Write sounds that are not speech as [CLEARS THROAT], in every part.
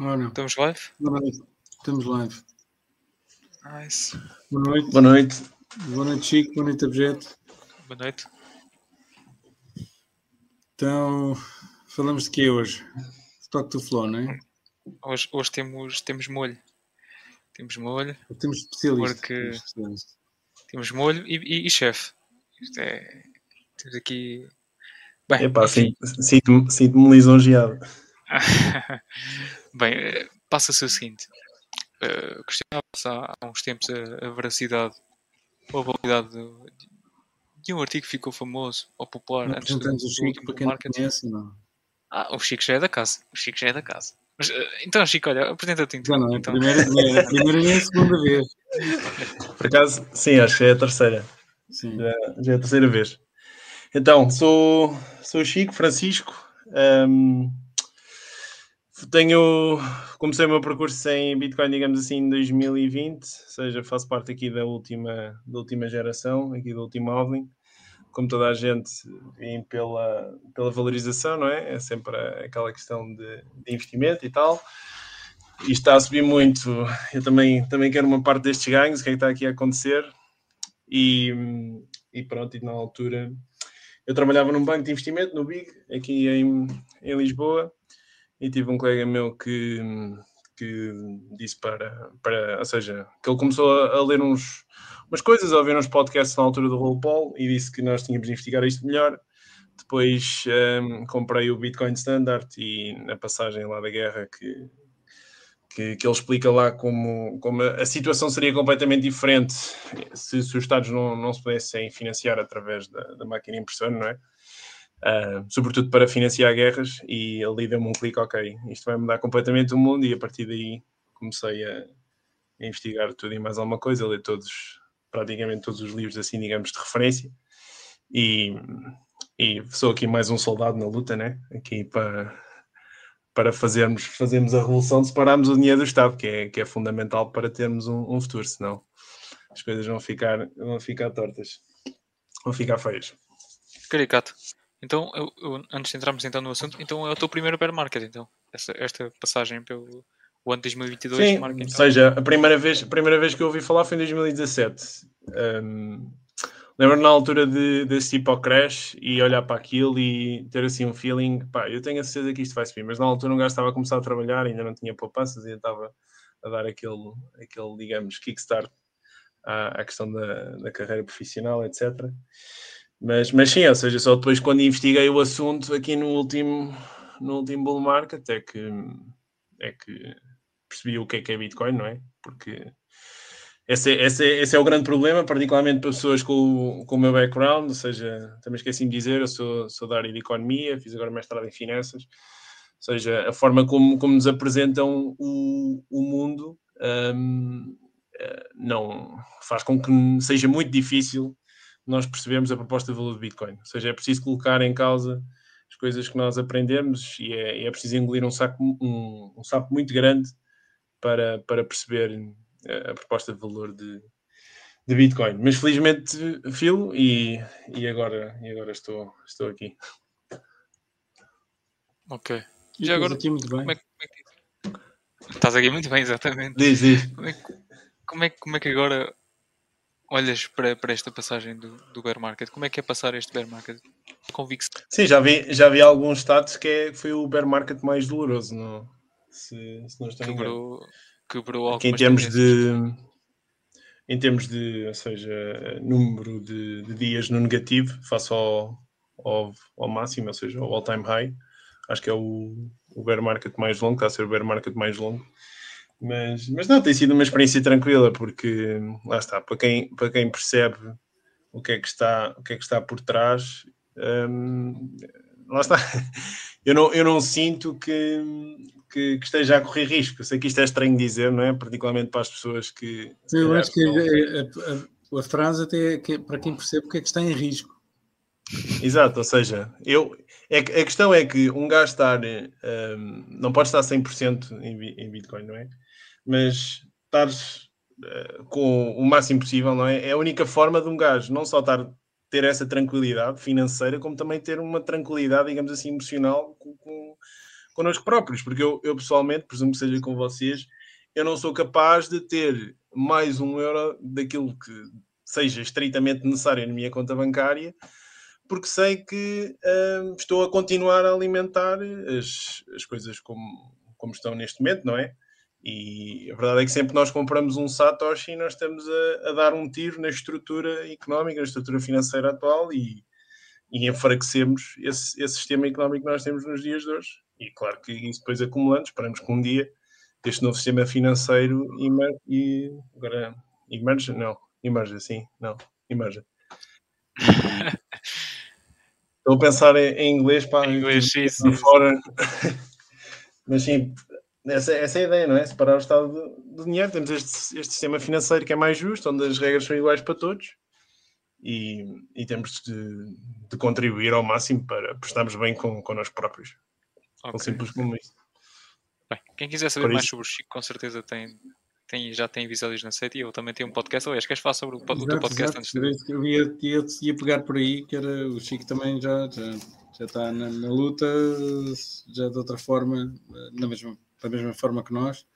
Ora, Estamos live? boa noite. Estamos live. Nice. Boa noite. Boa noite. Boa noite, Chico. Boa noite, Objeto. Boa noite. Então, falamos de quê hoje? Stock to Flow, não é? Hoje, hoje temos, temos molho. Temos molho, Temos especialista. Porque- Temos especialista. temos molho e, e, e chefe. Isto é. Temos aqui. Bem, Epá, sinto-me sinto lisonjeado. [LAUGHS] Bem, eh, passa-se o seguinte. Uh, questionava-se há, há uns tempos a, a veracidade ou a validade do- de um artigo que ficou famoso ou popular Não antes do, o Chico último para quem não marketing. conhece, não. Ah, o Chico já é da casa. O Chico já é da casa. Mas, eh, então, Chico, olha, apresenta-te então. Já não é a então. primeira, nem a primeira nem a segunda vez. Por acaso, sim, acho que é a terceira. Sim. Já, já é a terceira vez. Então, sou, sou o Chico Francisco. hum, tenho, comecei o meu percurso em Bitcoin, digamos assim, em 2020, ou seja, faço parte aqui da última, da última geração, aqui do último halving. Como toda a gente, vim pela, pela valorização, não é? É sempre aquela questão de, de investimento e tal. E está a subir muito. Eu também, também quero uma parte destes ganhos, o que é que está aqui a acontecer? E, e pronto, e na altura eu trabalhava num banco de investimento, no Big, aqui em, em Lisboa, e tive um colega meu que, que disse para, para, ou seja, que ele começou a, a ler uns, umas coisas, a ouvir uns podcasts na altura do Rollpol e disse que nós tínhamos de investigar isto melhor. Depois hum, comprei o Bitcoin Standard e na passagem lá da guerra que, que, que ele explica lá como, como a situação seria completamente diferente se, se os Estados não, não se pudessem financiar através da, da máquina impressora, não é? Ah, sobretudo para financiar guerras, e ali deu-me um clique, ok, isto vai mudar completamente o mundo, e a partir daí comecei a, investigar tudo e mais alguma coisa, a ler todos, praticamente todos os livros, assim, digamos, de referência, e, e sou aqui mais um soldado na luta, né? Aqui para, para fazermos, fazermos a revolução separarmos o dinheiro do Estado, que é, que é fundamental para termos um, um futuro, senão as coisas vão ficar, vão ficar tortas, vão ficar feias. Caricato. Então, eu- eu- antes de entrarmos então no assunto, então é o teu primeiro bear market, então. Esta, esta passagem pelo o ano 2022 Sim, ou então. seja, a primeira, vez, a primeira vez que eu ouvi falar foi em 2017. Um, lembro na altura de, de assistir para o Crash e olhar para aquilo e ter assim um feeling, pá, eu tenho a certeza que isto vai subir, mas na altura um gajo estava a começar a trabalhar, ainda não tinha poupanças, ainda estava a dar aquele, aquele digamos, kickstart à, à questão da, da carreira profissional, etc. Mas, mas sim, ou seja, só depois quando investiguei o assunto aqui no último, no último bull market é que, é que percebi o que é que é Bitcoin, não é? Porque esse, é- esse, é- esse é o grande problema, particularmente para pessoas com, com o meu background, ou seja, também esqueci de dizer, eu sou, sou da área de economia, fiz agora mestrado em finanças, ou seja, a forma como, como nos apresentam o, o mundo hum, eh, não faz com que seja muito difícil nós percebermos a proposta de valor de Bitcoin. Ou seja, é preciso colocar em causa as coisas que nós aprendemos e é, é preciso engolir um saco, um, um sapo muito grande para, para perceber a, a proposta de valor de, de Bitcoin. Mas felizmente filo e, e, agora, e agora estou, estou aqui. Ok. E Já estás agora, aqui muito bem. Como é, como é que. Estás aqui muito bem, exatamente. Diz, diz. Como é, como é, como é que agora olhas para, para esta passagem do, do bear market? Como é que é passar este bear market? Convicção. Sim, já vi, já vi alguns status que é, foi o bear market mais doloroso, não? Se, se não estou em engano. Quebrou, quebrou Aqui em termos de em termos de, ou seja, número de, de dias no negativo face ao, ao, ao máximo, ou seja, ao all-time high, acho que é o, o bear market mais longo, está a ser o bear market mais longo. Mas, mas não, tem sido uma experiência tranquila, porque lá está, para quem, para quem percebe o que é que está, o que é que está por trás, hum, lá está. [LAUGHS] Eu não, eu não sinto que, que, que esteja a correr risco. Eu sei que isto é estranho dizer, não é? Particularmente para as pessoas que. Eu calhar, acho que a, a- a- a frase até é que- para quem percebe o que é que está em risco. Exato, ou seja, eu, é, que- a questão é que um gajo estar, hum, não pode estar 100% em, em Bitcoin, não é? Mas estar eh, com o máximo possível, não é? É a única forma de um gajo não só estar, ter essa tranquilidade financeira, como também ter uma tranquilidade, digamos assim, emocional com, com, connosco próprios, porque eu, eu pessoalmente, presumo que seja com vocês, eu não sou capaz de ter mais um euro daquilo que seja estritamente necessário na minha conta bancária, porque sei que uh, estou a continuar a alimentar as, as coisas como, como estão neste momento, não é? E a verdade é que sempre nós compramos um Satoshi, nós estamos a, a dar um tiro na estrutura económica, na estrutura financeira atual e, e enfraquecemos esse, esse sistema económico que nós temos nos dias de hoje. E claro que isso depois acumulando, esperamos que um dia este novo sistema financeiro emer, e agora emerge, não, emerge assim, não, emerge. [LAUGHS] Estou a pensar em, em inglês para Em inglês, sim, sim. fora. [LAUGHS] Mas sim, essa, essa é a ideia, não é? Separar o Estado do, do dinheiro. Temos este, este sistema financeiro que é mais justo, onde as regras são iguais para todos e, e temos de, de contribuir ao máximo para prestarmos bem com, com nós próprios. Tão Ok. simples como isso. Bem, quem quiser saber Por mais isso- sobre o Chico, com certeza tem, tem, já tem episódios na sete e eu também tenho um podcast. Aliás, queres falar sobre o, po- o teu Exato, podcast exato. antes de... Eu ia, ia, ia pegar por aí, que era o Chico também já, já, já está na, na luta, já de outra forma, na mesma, da mesma forma que nós,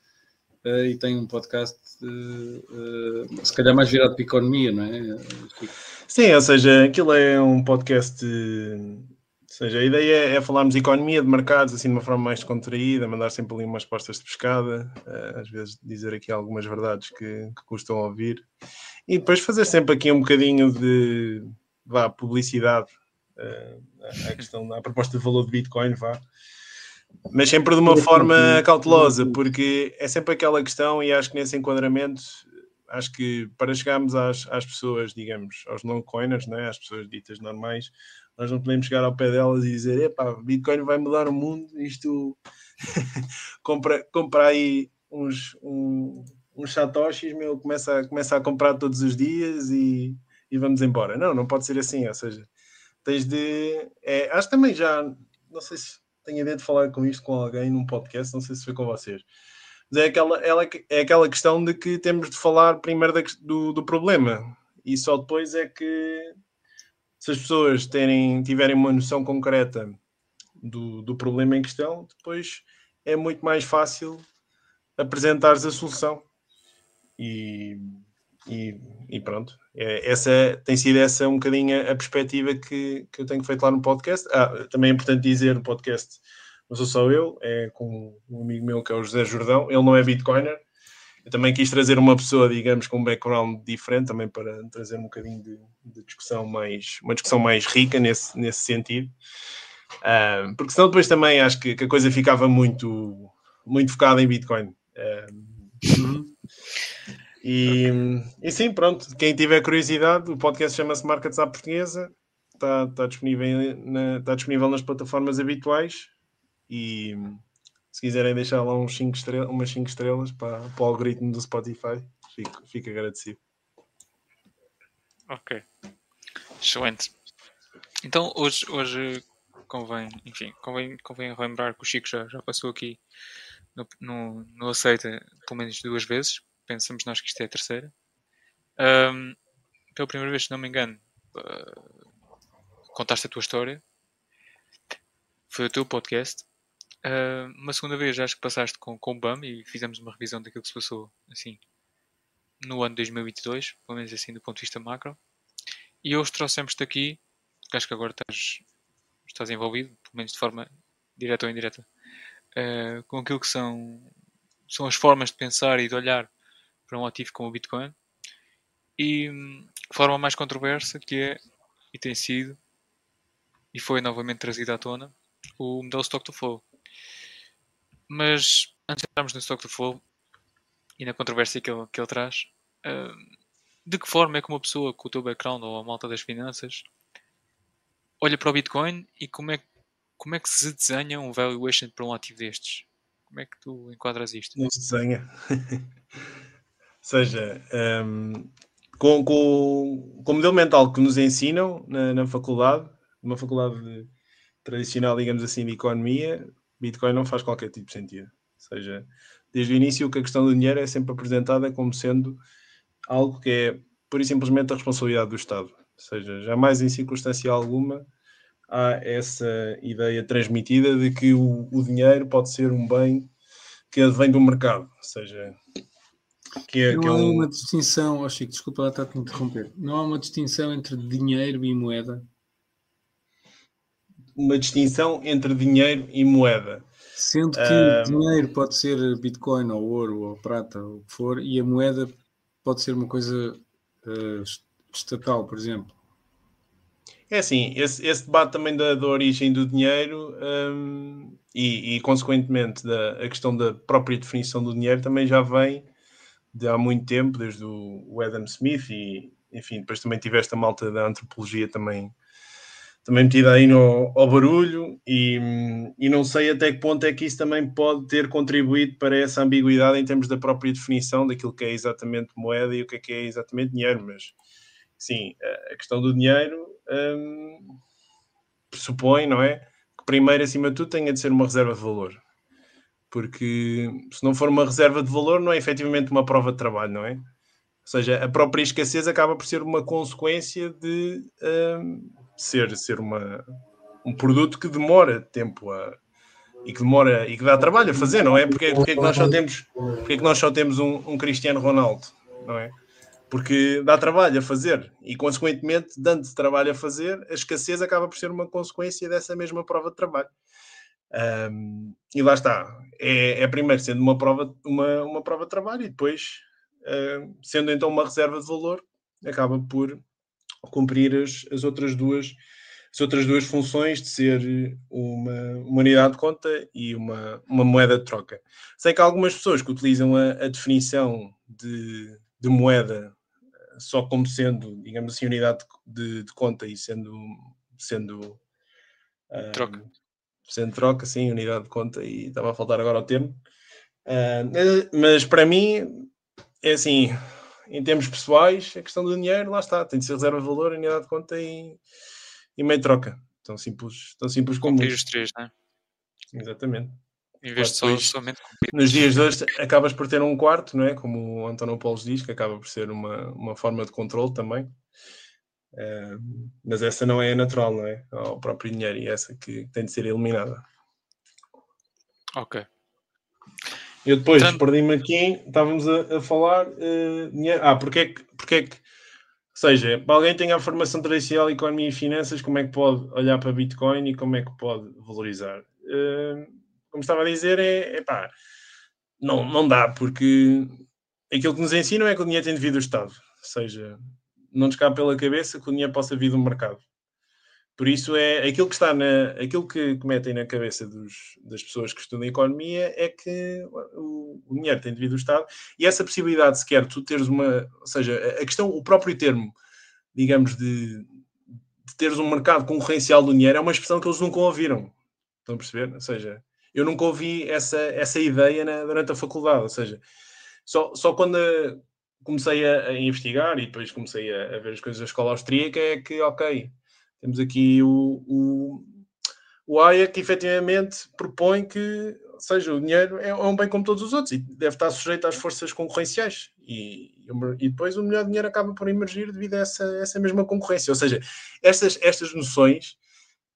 eh, e tem um podcast, eh, se calhar mais virado para a economia, não é? Sim, ou seja, aquilo é um podcast. Ou seja, a ideia é falarmos de economia, de mercados, assim de uma forma mais descontraída, mandar sempre ali umas postas de pescada, às vezes dizer aqui algumas verdades que, que custam ouvir, e depois fazer sempre aqui um bocadinho de vá, publicidade à- à questão, à proposta de valor de Bitcoin, vá. Mas sempre de uma forma cautelosa, porque é sempre aquela questão, e acho que nesse enquadramento acho que para chegarmos às, às pessoas, digamos, aos non-coiners, né, às pessoas ditas normais, nós não podemos chegar ao pé delas e dizer: epá, Bitcoin vai mudar o mundo, isto [LAUGHS] compra, compra aí uns, um, uns satoshis, meu, começa, a- começa a comprar todos os dias e, e vamos embora. Não, não pode ser assim, ou seja, tens de. é, acho também já, não sei se tenho a ideia de falar com isto com alguém num podcast, não sei se foi com vocês. Mas é aquela, ela, é aquela questão de que temos de falar primeiro da do, do problema e só depois é que se as pessoas terem, tiverem uma noção concreta do, do problema em questão, depois é muito mais fácil apresentares a solução. E, e, e pronto, é, essa tem sido essa um bocadinho a perspectiva que, que eu tenho feito lá no podcast. Ah, também é importante dizer no podcast, não sou só eu, é com um amigo meu que é o José Jordão, ele não é Bitcoiner. Eu também quis trazer uma pessoa, digamos, com um background diferente, também para trazer um bocadinho de, de discussão mais, uma discussão mais rica nesse, nesse sentido. Ah, porque senão depois também acho que, que a coisa ficava muito, muito focada em Bitcoin. Ah, e, e sim, pronto, quem tiver curiosidade, o podcast chama-se Markets à Portuguesa, está, está, disponível na, está disponível nas plataformas habituais e se quiserem deixar lá uns cinco estrelas, umas 5 estrelas para, para o algoritmo do Spotify, fico, fico agradecido. Ok. Excelente. Então, hoje, hoje convém, enfim, convém, convém lembrar que o Chico já, já passou aqui no, no, no Aceita pelo menos duas vezes. Pensamos nós que isto é a terceira. Ahm, pela primeira vez, se não me engano, ah, contaste a tua história. Foi o teu podcast. Ah, uma segunda vez, acho que passaste com, com o BAM e fizemos uma revisão daquilo que se passou, assim, no ano 2022, pelo menos assim do ponto de vista macro. E hoje trouxemos-te aqui, que acho que agora estás, estás envolvido, pelo menos de forma direta ou indireta, eh, com aquilo que são, são as formas de pensar e de olhar para um ativo como o Bitcoin. E hum, forma mais controversa, que é, e tem sido, e foi novamente trazido à tona, o modelo Stock to Flow. Mas antes de entrarmos no Stock to Flow e na controvérsia que ele, que ele traz, hum, de que forma é que uma pessoa com o teu background ou a malta das finanças olha para o Bitcoin e como é, como é que se desenha um valuation para um ativo destes? Como é que tu enquadras isto? Não se desenha. [LAUGHS] Seja, um, com, com, com o modelo mental que nos ensinam na, na faculdade, numa faculdade de- tradicional, digamos assim, de economia, Bitcoin não faz qualquer tipo de sentido. Ou seja, desde o início que a questão do dinheiro é sempre apresentada como sendo algo que é pura e simplesmente a responsabilidade do Estado. Ou seja, jamais em circunstância alguma há essa ideia transmitida de que o, o dinheiro pode ser um bem que advém do mercado, ou seja, que é, não que é há um... uma distinção, oh Chico, desculpa lá estar a te interromper, não há uma distinção entre dinheiro e moeda? Uma distinção entre dinheiro e moeda. Sendo que uh... dinheiro pode ser Bitcoin ou ouro ou prata ou o que for, e a moeda pode ser uma coisa uh, estatal, por exemplo. É assim, esse, esse debate também da, da, origem do dinheiro um, e, e, consequentemente, da, a questão da própria definição do dinheiro também já vem de há muito tempo, desde o, Adam Smith e, enfim, depois também tiveste a malta da antropologia também, também metida aí no, ao barulho e, e não sei até que ponto é que isso também pode ter contribuído para essa ambiguidade em termos da própria definição daquilo que é exatamente moeda e o que é que é exatamente dinheiro, mas sim, a questão do dinheiro hum, pressupõe, não é? Que primeiro, acima de tudo, tenha de ser uma reserva de valor. Porque se não for uma reserva de valor, não é efetivamente uma prova de trabalho, não é? Ou seja, a própria escassez acaba por ser uma consequência de hum, ser, ser uma, um produto que demora tempo a, e que demora e que dá trabalho a fazer, não é? Porque, porque é que nós só temos, porque é que nós só temos um, um Cristiano Ronaldo, não é? porque dá trabalho a fazer e, consequentemente, dando trabalho a fazer, a escassez acaba por ser uma consequência dessa mesma prova de trabalho. Um, e lá está, é, é, primeiro sendo uma prova, uma, uma prova de trabalho e depois, uh, sendo então uma reserva de valor, acaba por cumprir as, as outras duas as outras duas funções de ser uma, uma unidade de conta e uma, uma moeda de troca. Sei que há algumas pessoas que utilizam a, a definição de, de moeda só como sendo, digamos assim, unidade de, de conta e sendo sendo troca. Sendo troca, sim, unidade de conta, e estava a faltar agora o termo. Uh, mas para mim é assim, em termos pessoais, a questão do dinheiro, lá está, tem de ser reserva de valor, unidade de conta e, e meio troca. Tão simples, tão simples como. os três, não é? Exatamente. Em vez de só, somente Nos dias de hoje acabas por ter um quarto, não é? Como o António Paulo diz, que acaba por ser uma, uma forma de controle também. Uh, mas essa não é natural, não é? Ao próprio dinheiro e essa que tem de ser eliminada. Ok. Eu depois então... perdi-me aqui, estávamos a, a falar. Uh, dinheiro. Ah, porque é que. Porque é que ou seja, para alguém que tenha a formação tradicional economia e finanças, como é que pode olhar para Bitcoin e como é que pode valorizar? Uh, como estava a dizer, é, é pá, não, não dá, porque aquilo que nos ensinam é que o dinheiro tem devido ao Estado, ou seja, não nos cabe pela cabeça que o dinheiro possa vir do mercado. Por isso é aquilo que está na, aquilo que metem na cabeça dos, das pessoas que estudam economia é que o, o, dinheiro tem devido ao Estado e essa possibilidade sequer tu teres uma, ou seja, a questão, o próprio termo, digamos, de, de teres um mercado concorrencial do dinheiro é uma expressão que eles nunca ouviram. Estão a perceber? Ou seja, eu nunca ouvi essa, essa ideia na, durante a faculdade, ou seja, só, só quando comecei a, a investigar e depois comecei a, a, ver as coisas da escola austríaca é que, ok, temos aqui o, o, o AIA que efetivamente propõe que, seja, o dinheiro é, é um bem como todos os outros e deve estar sujeito às forças concorrenciais. E, e depois o melhor dinheiro acaba por emergir devido a essa, essa mesma concorrência, ou seja, estas, estas noções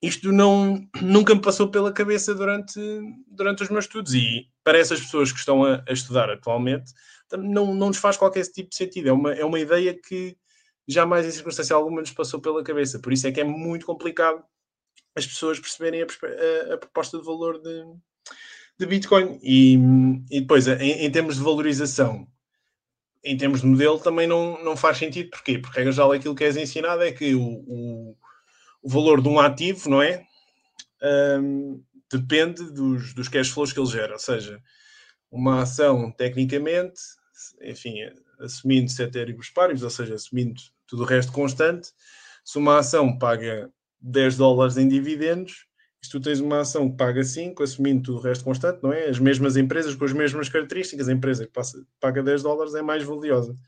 isto não, nunca me passou pela cabeça durante, durante os meus estudos. E para essas pessoas que estão a, a estudar atualmente não, não nos faz qualquer tipo de sentido. É uma, é uma ideia que jamais em circunstância alguma nos passou pela cabeça. Por isso é que é muito complicado as pessoas perceberem a, a, a proposta de valor de, de Bitcoin. E, e depois, em, em, termos de valorização, em termos de modelo, também não, não faz sentido. Porquê? Porque, regra geral, aquilo que és ensinado é que o, o o valor de um ativo, não é? Um, depende dos, dos cash flows que ele gera. Ou seja, uma ação, tecnicamente, enfim, assumindo setéribos páreos, ou seja, assumindo tudo o resto constante, se uma ação paga 10 dólares em dividendos, se tu tens uma ação que paga 5, assumindo tudo o resto constante, não é? As mesmas empresas com as mesmas características, a empresa que passa, paga 10 dólares é mais valiosa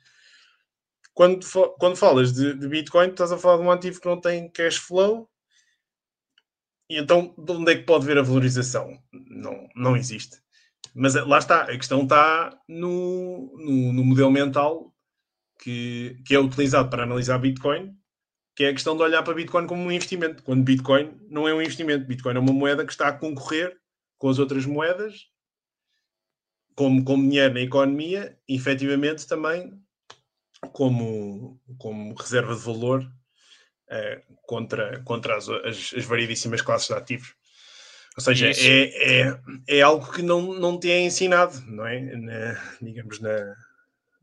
quando, quando falas de, de, Bitcoin, estás a falar de um ativo que não tem cash flow. E então, de onde é que pode ver a valorização? Não, não existe. Mas lá está, a questão está no, no, no modelo mental que, que é utilizado para analisar Bitcoin, que é a questão de olhar para Bitcoin como um investimento, quando Bitcoin não é um investimento. Bitcoin é uma moeda que está a concorrer com as outras moedas, como, como dinheiro na economia, e efetivamente também como, como reserva de valor eh, contra, contra as, as, as, variedíssimas classes de ativos. Ou seja, é, é, é algo que não, não te é ensinado, não é? Na, digamos, na,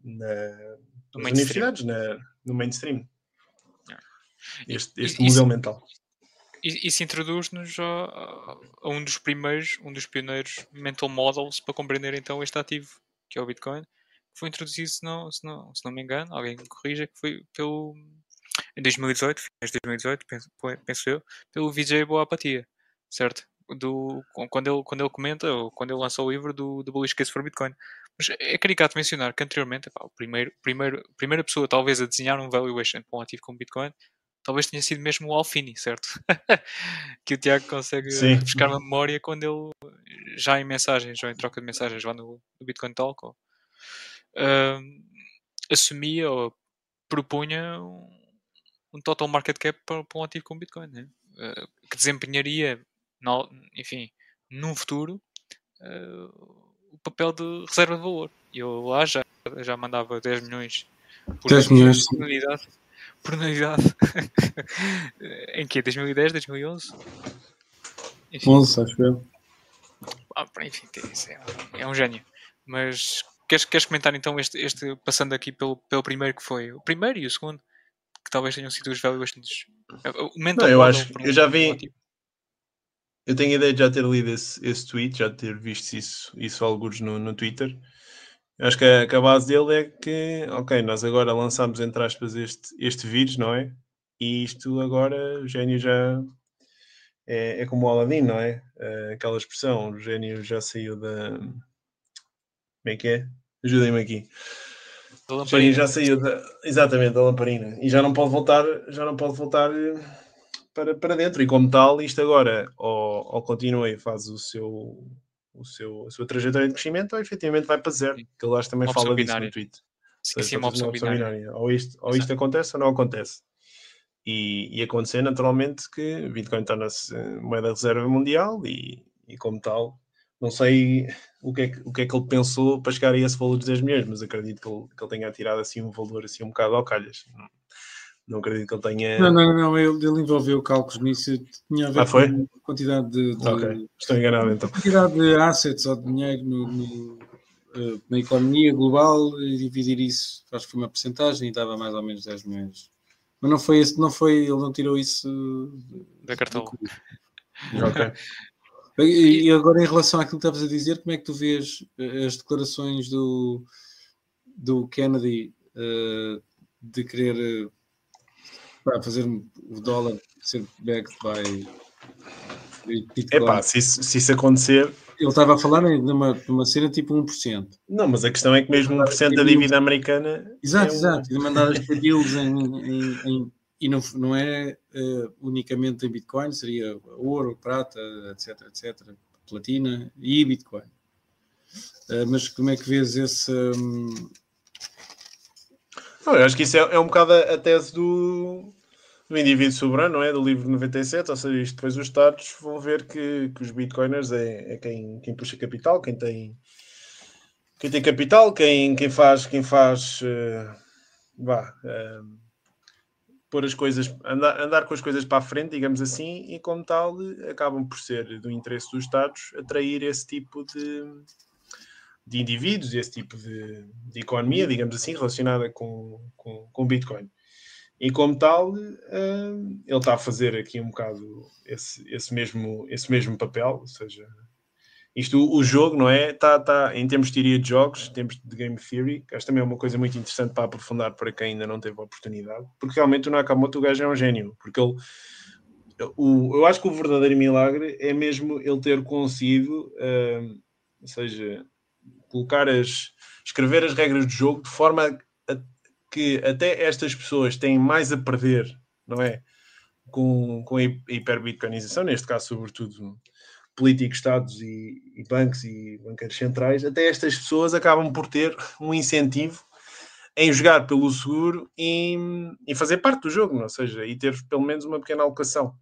na, nas universidades, na, no mainstream. Este, este modelo mental. Isso introduz-nos a, a, um dos primeiros, um dos pioneiros mental models para compreender então este ativo, que é o Bitcoin, que foi introduzido, se não, se não, se não me engano, alguém me corrija, que foi pelo em 2018, finais de 2018, penso, penso eu, pelo Vijay Boapatia, certo? Do, quando, ele, quando ele comenta, ou quando ele lançou o livro do, do Bullish Case for Bitcoin. Mas é caricato mencionar que anteriormente, pá, o primeiro, primeiro, primeira pessoa talvez a desenhar um valuation para um ativo como Bitcoin, talvez tenha sido mesmo o Alfini, certo? [LAUGHS] que o Tiago consegue Sim. buscar uma memória quando ele, já em mensagens, ou em troca de mensagens lá no, no Bitcoin Talk, ou, uh, assumia ou propunha um, um total market cap para, para um ativo como Bitcoin, né? uh, que desempenharia, no, enfim, num futuro, uh, o papel de reserva de valor. Eu lá já, já mandava 10 milhões por 10 milhões por unidade. [LAUGHS] Por unidade. [LAUGHS] em que? 2010, 2011? Enfim. 11, acho eu. Ah, enfim, é, é um gênio. Mas queres, queres comentar então este, este passando aqui pelo, pelo primeiro que foi? O primeiro e o segundo? que talvez tenham sido os valuations. O mental não, eu acho, eu já vi. Eu tenho a ideia de já ter lido esse, esse tweet, já ter visto isso, isso alguns no, no Twitter. Eu acho que a, que a, base dele é que, ok, nós agora lançamos, entre aspas, este, este vírus, não é? E isto agora, o gênio já é, é como o Aladdin, não é? é? Aquela expressão, o gênio já saiu da. Como é que é? Ajudem-me aqui. Sim, já saiu da, exatamente da lamparina e já não pode voltar, já não pode voltar eh, para, para dentro. E como tal, isto agora ou, ou continua e faz o seu, o seu, a sua trajetória de crescimento, ou efetivamente vai para zero. Que ele acho também uma fala disso no tweet. Sim, sim, uma opção, opção binária. binária. Ou, isto, ou isto acontece ou não acontece. E, e acontecer naturalmente que Bitcoin torna-se moeda de reserva mundial e, e como tal não sei o que, é que, o que é que ele pensou para chegar a esse valor de 10 milhões, mas acredito que ele, que ele tenha tirado assim um valor assim um bocado ao calhas. Não, não acredito que ele tenha. Não, não, não, ele, ele envolveu cálculos nisso, tinha a ver ah, foi? com a quantidade de, de okay. Estou enganado então. quantidade de assets ou de dinheiro no, no, eh, na economia global e dividir isso, acho que foi uma porcentagem e dava mais ou menos 10 milhões. Mas não foi esse, não foi, ele não tirou isso da cartola. [LAUGHS] ok. E agora, em relação àquilo que estavas a dizer, como é que tu vês eh, as declarações do, do Kennedy uh, de querer uh, fazer o dólar ser backed by Epá, se isso, se isso acontecer. Ele estava a falar numa, numa cena tipo 1%. Não, mas a questão é que mesmo 1% da dívida americana. Exato, é um... exato. E mandar as deals em, em, em e não, não é uh, unicamente em Bitcoin, seria ouro, prata, etc, etc, platina e Bitcoin. Uh, mas como é que vês esse. Um... Não, eu acho que isso é, é um bocado a, a tese do, do indivíduo soberano, não é? Do livro 97, ou seja, isto depois os Estados vão ver que, que os Bitcoiners é, é quem, quem puxa capital, quem tem, quem tem capital, quem, quem faz, quem faz uh, vá, uh, pôr as coisas, andar, andar com as coisas para a frente, digamos assim, e como tal acabam por ser do interesse dos Estados atrair esse tipo de, de indivíduos, esse tipo de, de economia, digamos assim, relacionada com, com, com Bitcoin. E como tal, uh, ele está a fazer aqui um bocado esse, esse, mesmo, esse mesmo papel, ou seja, isto, o jogo, não é? Está, tá, em termos de teoria de jogos, em termos de game theory, que acho também é uma coisa muito interessante para aprofundar para quem ainda não teve a oportunidade, porque realmente o Nakamoto, o gajo é um gênio, porque ele, o, eu acho que o verdadeiro milagre é mesmo ele ter conseguido, uh, ou seja, colocar as, escrever as regras do jogo de forma que até estas pessoas têm mais a perder, não é? Com, com a hiperbitcoinização, neste caso, sobretudo políticos, Estados e, e, bancos e banqueiros centrais, até estas pessoas acabam por ter um incentivo em jogar pelo seguro e, e fazer parte do jogo, ou seja, e ter pelo menos uma pequena alocação.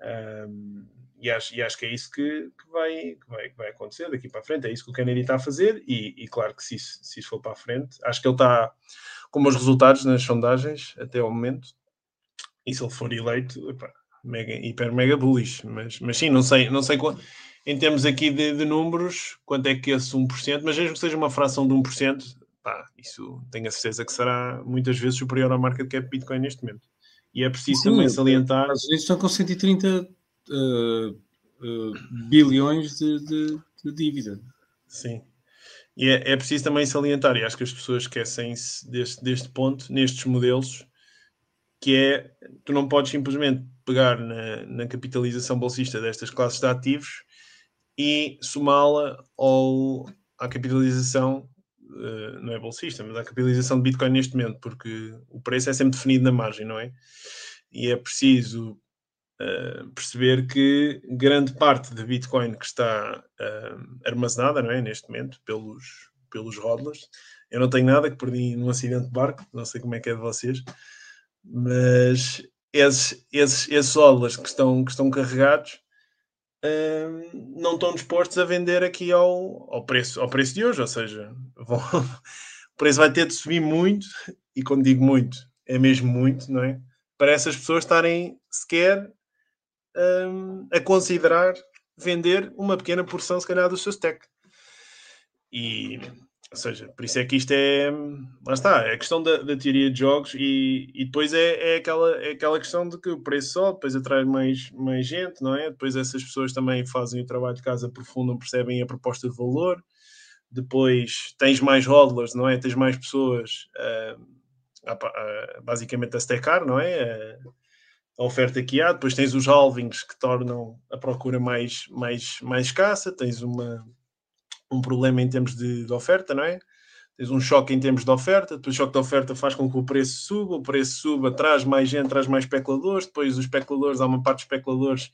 Um, e, acho, e acho que é isso que, que, vai, que, vai, que vai acontecer daqui para a frente. É isso que o Kennedy está a fazer. E, e claro que se se isso for para a frente, acho que ele está com os resultados nas sondagens até ao momento. E se ele for eleito, epa, mega, hiper mega bullish. Mas, mas sim, não sei, não sei quanto, em termos aqui de, de, números, quanto é que esse 1%, mas mesmo que seja uma fração de 1%, pá, isso tenho a certeza que será muitas vezes superior à marca de cap Bitcoin neste momento. E é preciso sim, também salientar. Mas estão com 130 uh, uh, bilhões de, de, de, dívida. Sim. E é, é, preciso também salientar, e acho que as pessoas esquecem-se deste, deste ponto, nestes modelos, que é, tu não podes simplesmente pegar na, na capitalização bolsista destas classes de ativos e somá-la à capitalização, uh, não é bolsista, mas à capitalização de Bitcoin neste momento, porque o preço é sempre definido na margem, não é? E é preciso uh, perceber que grande parte de Bitcoin que está uh, armazenada, não é? Neste momento, pelos, pelos hodlers, eu não tenho nada que perdi num acidente de barco, não sei como é que é de vocês, mas esses, esses, esses hodlers que estão, que estão carregados não estão dispostos a vender aqui ao, ao, preço, ao preço de hoje, ou seja, [LAUGHS] vão, o preço vai ter de subir muito, e quando digo muito, é mesmo muito, não é? Para essas pessoas estarem sequer um, a considerar vender uma pequena porção, se calhar, do seu stack. E, ou seja, por isso é que isto é. Lá está, é a questão da, da teoria de jogos e, e depois é, é, aquela, é aquela questão de que o preço sobe, depois atrai mais, mais gente, não é? Depois essas pessoas também fazem o trabalho de casa profundo, percebem a proposta de valor. Depois tens mais hodlers, não é? Tens mais pessoas uh, a, a, basicamente a stackar, não é? A oferta que há. Depois tens os halvings que tornam a procura mais, mais, mais escassa. Tens uma um problema em termos de, de, oferta, não é? Tens um choque em termos de oferta, depois o choque de oferta faz com que o preço suba, o preço suba, traz mais gente, traz mais especuladores, depois os especuladores, há uma parte de especuladores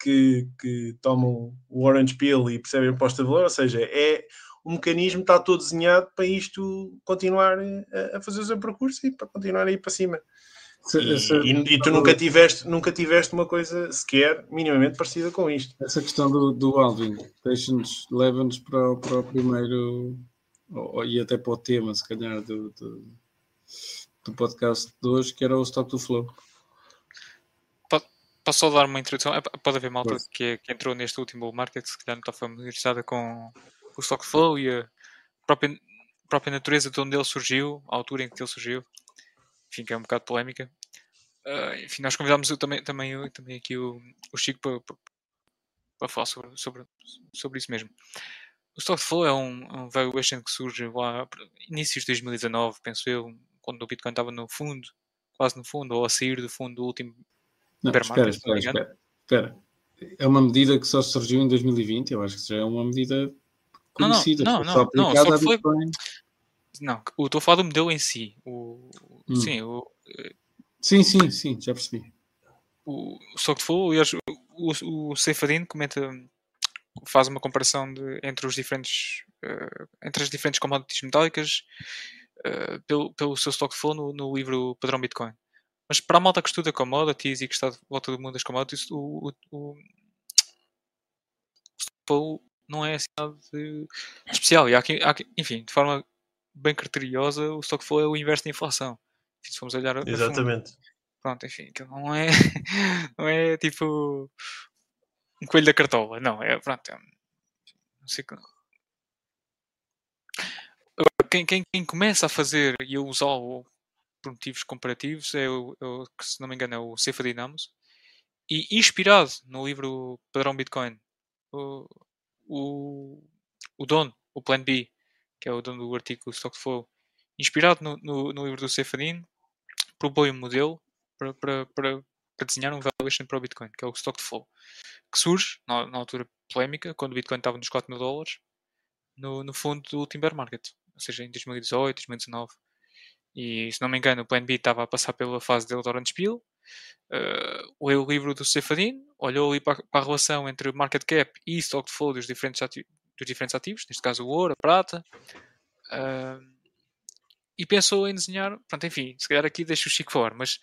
que, que tomam o orange pill e percebem a posta de valor, ou seja, é o mecanismo está todo desenhado para isto continuar a, a fazer o seu percurso e para continuar a ir para cima. E, e, e, tu nunca tiveste, nunca tiveste uma coisa sequer minimamente parecida com isto. Essa questão do, do Alvin deixa-nos, leva-nos para, para o primeiro ou, e até para o tema, se calhar, do, do, do podcast de hoje, que era o Stock to Flow. Posso só dar uma introdução? É, pode haver malta que, que, entrou neste último market, se calhar não está familiarizada com o Stock to Flow e a própria, própria natureza de onde ele surgiu, a altura em que ele surgiu enfim, que é um bocado polémica. Uh, enfim, nós convidámos eu, também, também, eu, também aqui o, o Chico para, para, para falar sobre, sobre, sobre isso mesmo. O Stockflow é um, um valuation que surge lá inícios de 2019, penso eu, quando o Bitcoin estava no fundo, quase no fundo, ou a sair do fundo do último não, espera, espera, espera, espera, É uma medida que só surgiu em 2020, eu acho que já é uma medida conhecida. Não, não, não, não, só foi... Não, estou a falar do modelo em si. O, hum. Sim, o, sim, sim, sim, já percebi. O, só que foi, o, o, o comenta, faz uma comparação de, entre os diferentes uh, entre as diferentes commodities metálicas uh, pelo, pelo seu stock flow no, no livro Padrão Bitcoin. Mas para a malta que estuda commodities e que está de volta do mundo das commodities, o, o, o não é assim nada de especial. E há há enfim, de forma bem criteriosa, o stock flow é o inverso da inflação. Se formos olhar Exatamente. Pronto, enfim, que não é, [LAUGHS] não é tipo um coelho da cartola, não, é, pronto, é, não sei que... Quem, quem, quem, começa a fazer e a usá-lo por motivos comparativos é o, é o, que se não me engano, é o Cefa Dinamos. E inspirado no livro Padrão Bitcoin, o, o, o dono, o Plan B, que é o dono do artigo Stock Flow, inspirado no, no, no livro do Cefadin, propõe um modelo para, para, para, para, desenhar um valuation para o Bitcoin, que é o Stock Flow, que surge, na, na altura polémica, quando o Bitcoin estava nos 4 mil dólares, no, no fundo do último bear market, ou seja, em 2018, 2019. E, se não me engano, o Plan B estava a passar pela fase dele de Orange uh, leu o livro do Cefadin, olhou ali para, para, a relação entre market cap e stock flow dos diferentes, dos diferentes ativos, neste caso o ouro, a prata, uh, e pensou em desenhar. Pronto, enfim, se calhar aqui deixo o Chico falar, mas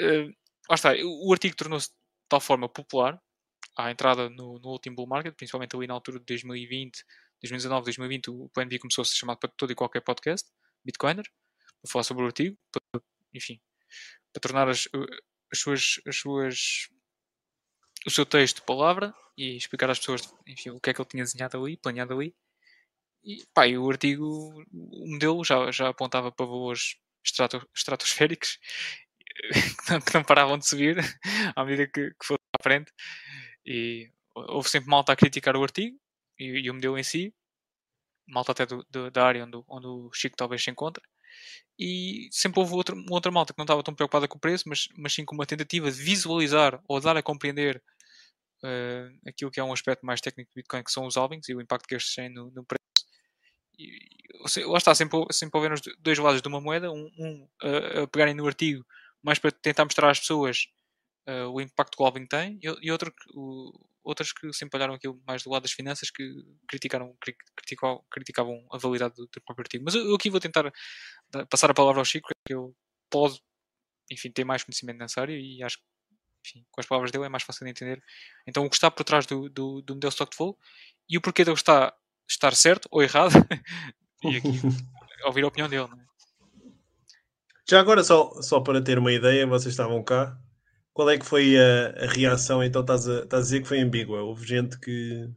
uh, está, o artigo tornou-se de tal forma popular à entrada no, no, último bull market, principalmente ali na altura de 2020, 2019, 2020, o PNB começou a ser chamado para todo e qualquer podcast, Bitcoiner, para falar sobre o artigo, para, enfim, para tornar as, as, suas, as suas o seu texto palavra e explicar às pessoas enfim, o que é que ele tinha desenhado ali, planeado ali. E, pá, e o artigo, o modelo já, já apontava para valores estrato, estratosféricos [LAUGHS] que não, que não, paravam de subir [LAUGHS] à medida que, que fosse à frente. E houve sempre malta a criticar o artigo e, e o modelo em si, malta até do, do, da área onde, onde o Chico talvez se encontra. E sempre houve outra, outra malta que não estava tão preocupada com o preço, mas, mas sim com uma tentativa de visualizar ou dar a compreender uh, aquilo que é um aspecto mais técnico do Bitcoin, que são os halvings e o impacto que estes têm no, no preço. E, lá está, sempre, sempre houver os dois lados de uma moeda, um, um uh, a pegarem no artigo mais para tentar mostrar às pessoas uh, o impacto que o halving tem, e, e outro, o, outras que sempre olharam aquilo mais do lado das finanças que criticaram, criticavam, criticavam a validade do, do próprio artigo. Mas eu, eu, aqui vou tentar passar a palavra ao Chico, que ele pode, enfim, ter mais conhecimento nessa área e acho que, enfim, com as palavras dele é mais fácil de entender. Então, o que está por trás do, do, do modelo stock to flow e o porquê dele está, estar certo ou errado [LAUGHS] e aqui [LAUGHS] ouvir a opinião dele. É? Já agora, só, só para ter uma ideia, vocês estavam cá, qual é que foi a, a reação? Então estás a, estás a dizer que foi ambígua. Houve gente que,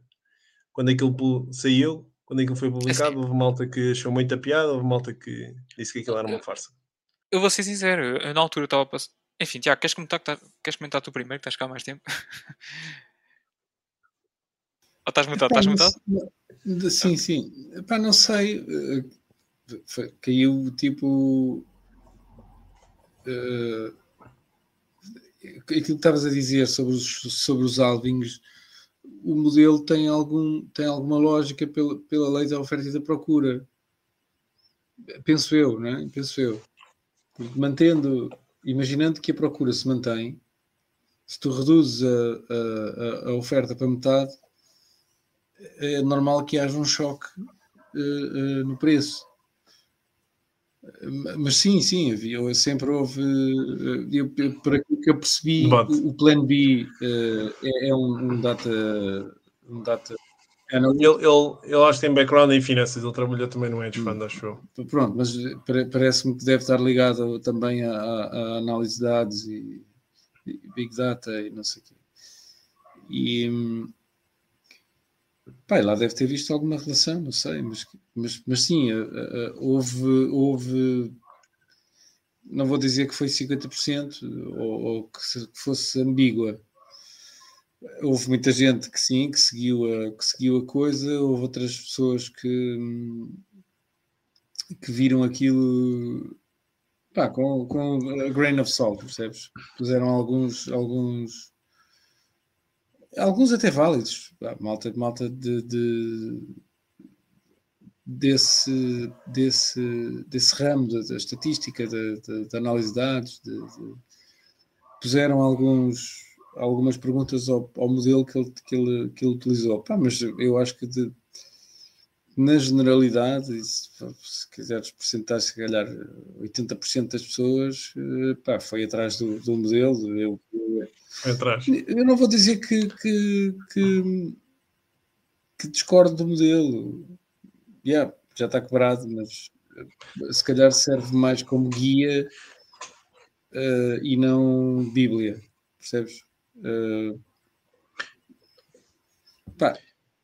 quando aquilo saiu, quando aquilo foi publicado, assim, houve malta que achou muita piada, houve malta que disse que aquilo era uma farsa. Eu vou ser sincero, eu, na altura estava a passar. Enfim, Tiago, queres comentar, queres comentar tu primeiro, que estás cá há mais tempo? [LAUGHS] Ou estás mutado? Estás mutado? Sim, sim. Epá, não sei. Eh, foi, caiu tipo. Uh, aquilo que estavas a dizer sobre os, sobre os alvinhos, o modelo tem, algum, tem alguma lógica pela, pela lei da oferta e da procura. Penso eu, não é? Penso eu. Mantendo, imaginando que a procura se mantém, se tu reduzes a, a, a oferta para metade, é normal que haja um choque uh, uh, no preço. Mas sim, sim, havia, sempre houve, eh, eu, por aquilo que eu percebi, o, o Plano B uh, é, é um, um, data. Um data ele, ele, ele acho que tem background em finanças, ele trabalhou também no hedge fund, acho eu. Pronto, mas parece-me que deve estar ligado também à, à análise de dados e, e, Big Data e não sei o quê. E, hum, Pai, lá deve ter visto alguma relação, não sei, mas, mas, mas sim, uh, uh, houve, houve, não vou dizer que foi 50% ou, ou que, fosse ambígua. Houve muita gente que sim, que seguiu a, que seguiu a coisa, houve outras pessoas que, que viram aquilo pá, com, com a grain of salt, percebes? Puseram alguns, alguns alguns até válidos, malta, malta de, de desse, desse, desse ramo da, da estatística, da, análise de dados, de, de, puseram alguns, algumas perguntas ao, ao modelo que ele, que ele, que ele utilizou. Pá, mas eu acho que de, na generalidade, se, se quiseres porcentar, se calhar 80% das pessoas eh, pá, foi atrás do, do modelo. Eu, eu, atrás. eu não vou dizer que, que, que, que discordo do modelo. Yeah, já está quebrado, mas eh, se calhar serve mais como guia uh, e não Bíblia, percebes? Uh, pá,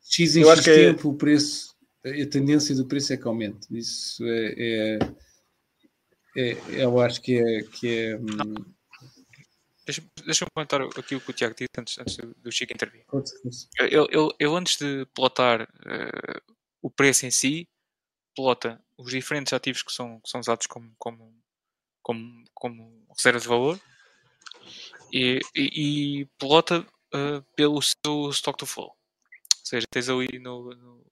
X em X é tempo é... o preço a tendência do preço é que aumente. Isso é, é, é eu acho que é. Que é hum... Deixa-me deixa comentar aqui o que o Tiago disse antes, antes do Chico intervir. Eu, eu, eu, antes de plotar uh, o preço em si, plota os diferentes ativos que são, que são usados como, como, como, como reserva de valor e, e, e plota uh, pelo seu stock to flow. Ou seja, tens ali no, no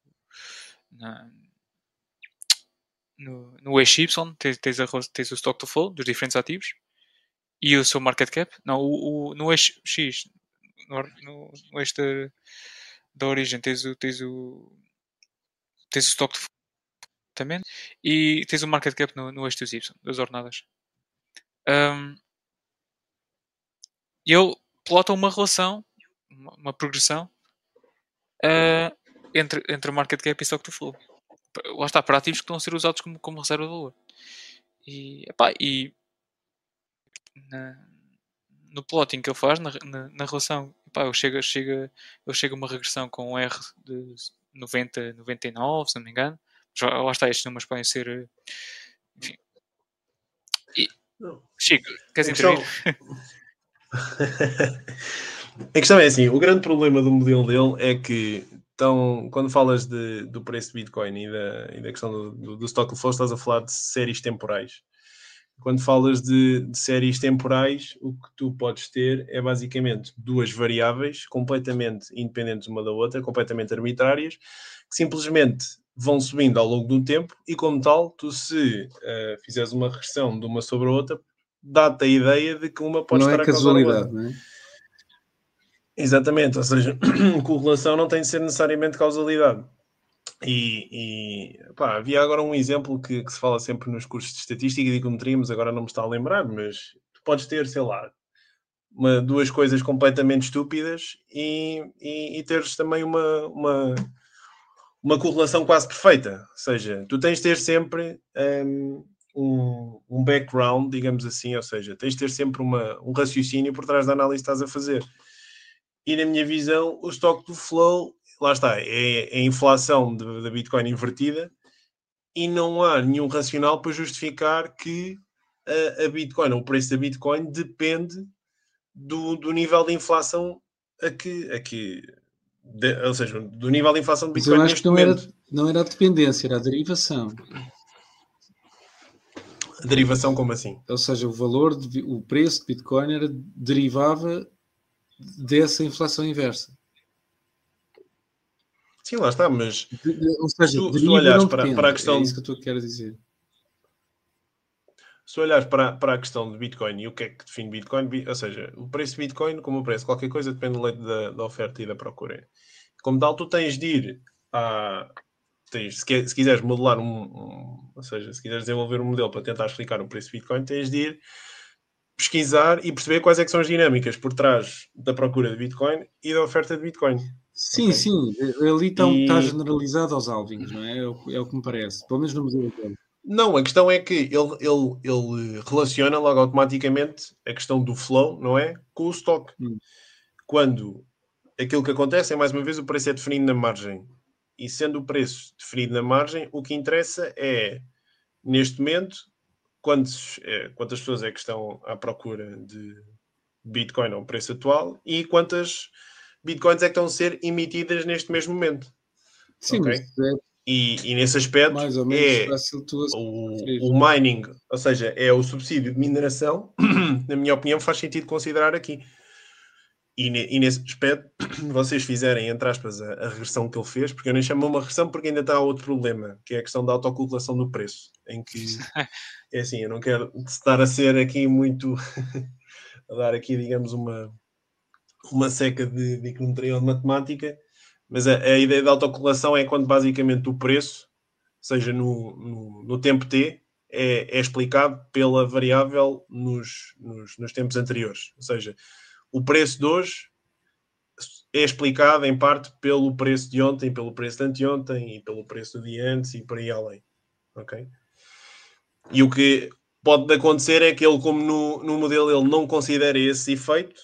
na, no, no eixo Y, tens, tens, a, tens o stock to flow dos diferentes ativos e o seu market cap. Não, o, o no eixo X, no, no, no eixo da, da origem, tens o, tens o, tens o stock to flow exatamente. E tens o market cap no, no eixo dos Y, das ordenadas. Um, e ele plota uma relação, uma, uma progressão uh, entre, entre o market cap e stock to flow. Lá está, para ativos que estão a ser usados como, como reserva de valor. E, epá, e na, no plotting que ele faz, na, na, na relação, epá, ele chega, chega, ele chega a uma regressão com um R de 90, 99, se não me engano. Já, lá está, estes números podem ser. Enfim. E, Chico, queres intervir? [LAUGHS] a questão é assim: o grande problema do modelo dele é que então, quando falas de, do preço de Bitcoin e da, e da questão do, do, do stock flow, estás a falar de séries temporais. Quando falas de, de, séries temporais, o que tu podes ter é basicamente duas variáveis completamente independentes uma da outra, completamente arbitrárias, que simplesmente vão subindo ao longo do tempo e, como tal, tu se uh, fizeres uma regressão de uma sobre a outra, dá-te a ideia de que uma pode não estar é casualidade, não é? Exatamente, ou seja, [CLEARS THROAT] correlação não tem de ser necessariamente causalidade. E, e pá, havia agora um exemplo que, que, se fala sempre nos cursos de estatística e de econometria, mas agora não me está a lembrar, mas tu podes ter, sei lá, uma, duas coisas completamente estúpidas e, e, e teres também uma, uma, uma correlação quase perfeita. Ou seja, tu tens de ter sempre um, um, um background, digamos assim, ou seja, tens de ter sempre uma, um raciocínio por trás da análise que estás a fazer. E na minha visão, o estoque do flow, lá está, é, é a inflação da Bitcoin invertida e não há nenhum racional para justificar que a, a Bitcoin, o preço da Bitcoin, depende do, do nível de inflação a que, a que de, ou seja, do nível de inflação do Bitcoin Mas eu acho que não momento. era, não era a dependência, era a derivação. A derivação como assim? Ou seja, o valor, de, o preço de Bitcoin era, derivava dessa inflação inversa. Sim, lá está, mas ou seja, se, tu olhares para, depende, para a questão. É isso que eu quero dizer. Se olhares para, para a questão de Bitcoin e o que é que define Bitcoin, ou seja, o preço de Bitcoin, como o preço de qualquer coisa, depende da, da oferta e da procura. Como tal, tu tens de ir a. Tens, se, se quiseres modelar um, um, Ou seja, se quiseres desenvolver um modelo para tentar explicar o preço de Bitcoin, tens de ir pesquisar e perceber quais é são as dinâmicas por trás da procura de Bitcoin e da oferta de Bitcoin. Sim, okay? sim, ali está, e... está generalizado aos alvings, não é? É o, é o, que me parece, pelo menos no museu Não, a questão é que ele, ele, ele relaciona logo automaticamente a questão do flow, não é? Com o stock. Hum. Quando aquilo que acontece é, mais uma vez, o preço é definido na margem. E sendo o preço definido na margem, o que interessa é, neste momento, quantos, é, quantas pessoas é que estão à procura de Bitcoin ao preço atual e quantas Bitcoins é que estão a ser emitidas neste mesmo momento. Sim, okay? é e, e, nesse aspecto é o, o, mining, ou seja, é o subsídio de mineração, [CLEARS THROAT] na minha opinião, faz sentido considerar aqui. E, e, nesse aspecto, [CLEARS THROAT] vocês fizerem, entre aspas, a, a, regressão que ele fez, porque eu nem chamo uma regressão porque ainda está outro problema, que é a questão da autocalculação do preço, em que, [LAUGHS] é assim, eu não quero estar a ser aqui muito, [LAUGHS] a dar aqui, digamos, uma, uma seca de, de econometria ou de matemática, mas a, a, ideia da autocalculação é quando basicamente o preço, seja no, no, no tempo T, é, é, explicado pela variável nos, nos, nos tempos anteriores, ou seja, o preço de hoje é explicado em parte pelo preço de ontem, pelo preço de anteontem e pelo preço do dia antes e por aí além. Ok? E o que pode acontecer é que ele, como no, no modelo ele não considera esse efeito,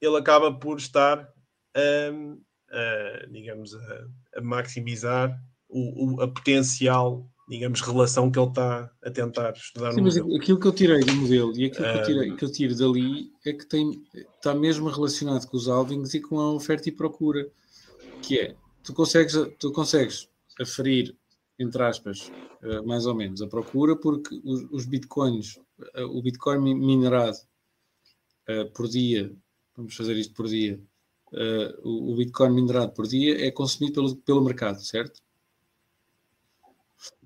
ele acaba por estar, a, digamos, a, a maximizar o, o, a potencial digamos, relação que ele está a tentar estudar Sim, mas modelo. aquilo que eu tirei do modelo e aquilo que, eu tirei, que eu tiro dali é que tem, está mesmo relacionado com os alvings e com a oferta e procura, que é, tu consegues, tu consegues aferir, entre aspas, eh, mais ou menos, a procura, porque os, os bitcoins, eh, o bitcoin minerado uh, por dia, vamos fazer isto por dia, o, o bitcoin minerado por dia é consumido pelo, pelo mercado, certo?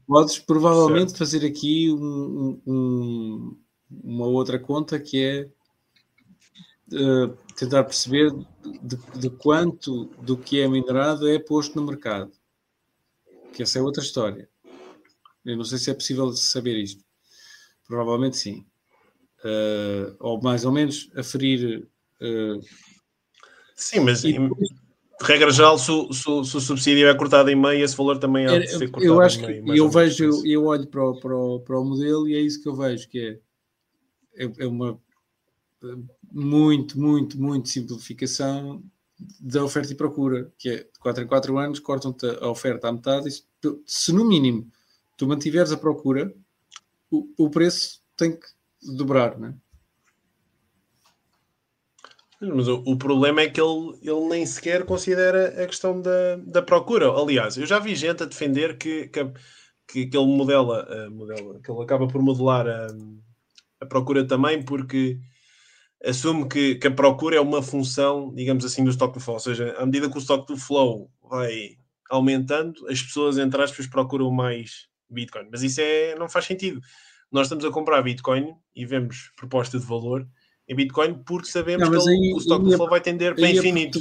Podes provavelmente certo. fazer aqui um, um, uma outra conta que é uh, tentar perceber de, de, quanto do que é minerado é posto no mercado. Que essa é outra história. Eu não sei se é possível saber isto. Provavelmente sim. Uh, ou mais ou menos aferir. Uh, sim, mas e, regra geral, se, se, se, o subsídio é cortado em meio, esse valor também há de ser cortado eu acho em meio. Que eu vejo, eu, eu, olho para o, para, o, para o modelo e é isso que eu vejo, que é, é, é uma muito, muito, muito simplificação da oferta e procura, que é de 4 em 4 anos, cortam-te a oferta à metade. Se no mínimo tu mantiveres a procura, o, o preço tem que dobrar, não é? Mas o, o, problema é que ele, ele nem sequer considera a questão da, da procura. Aliás, eu já vi gente a defender que, que, que, que ele modela, uh, modela, que ele acaba por modelar a, a procura também, porque assume que, que, a procura é uma função, digamos assim, do stock to flow. Ou seja, à medida que o stock to flow vai aumentando, as pessoas, entre aspas, procuram mais Bitcoin. Mas isso é, não faz sentido. Nós estamos a comprar Bitcoin e vemos proposta de valor em Bitcoin porque sabemos não, que aí, o stock to flow vai tender para infinito.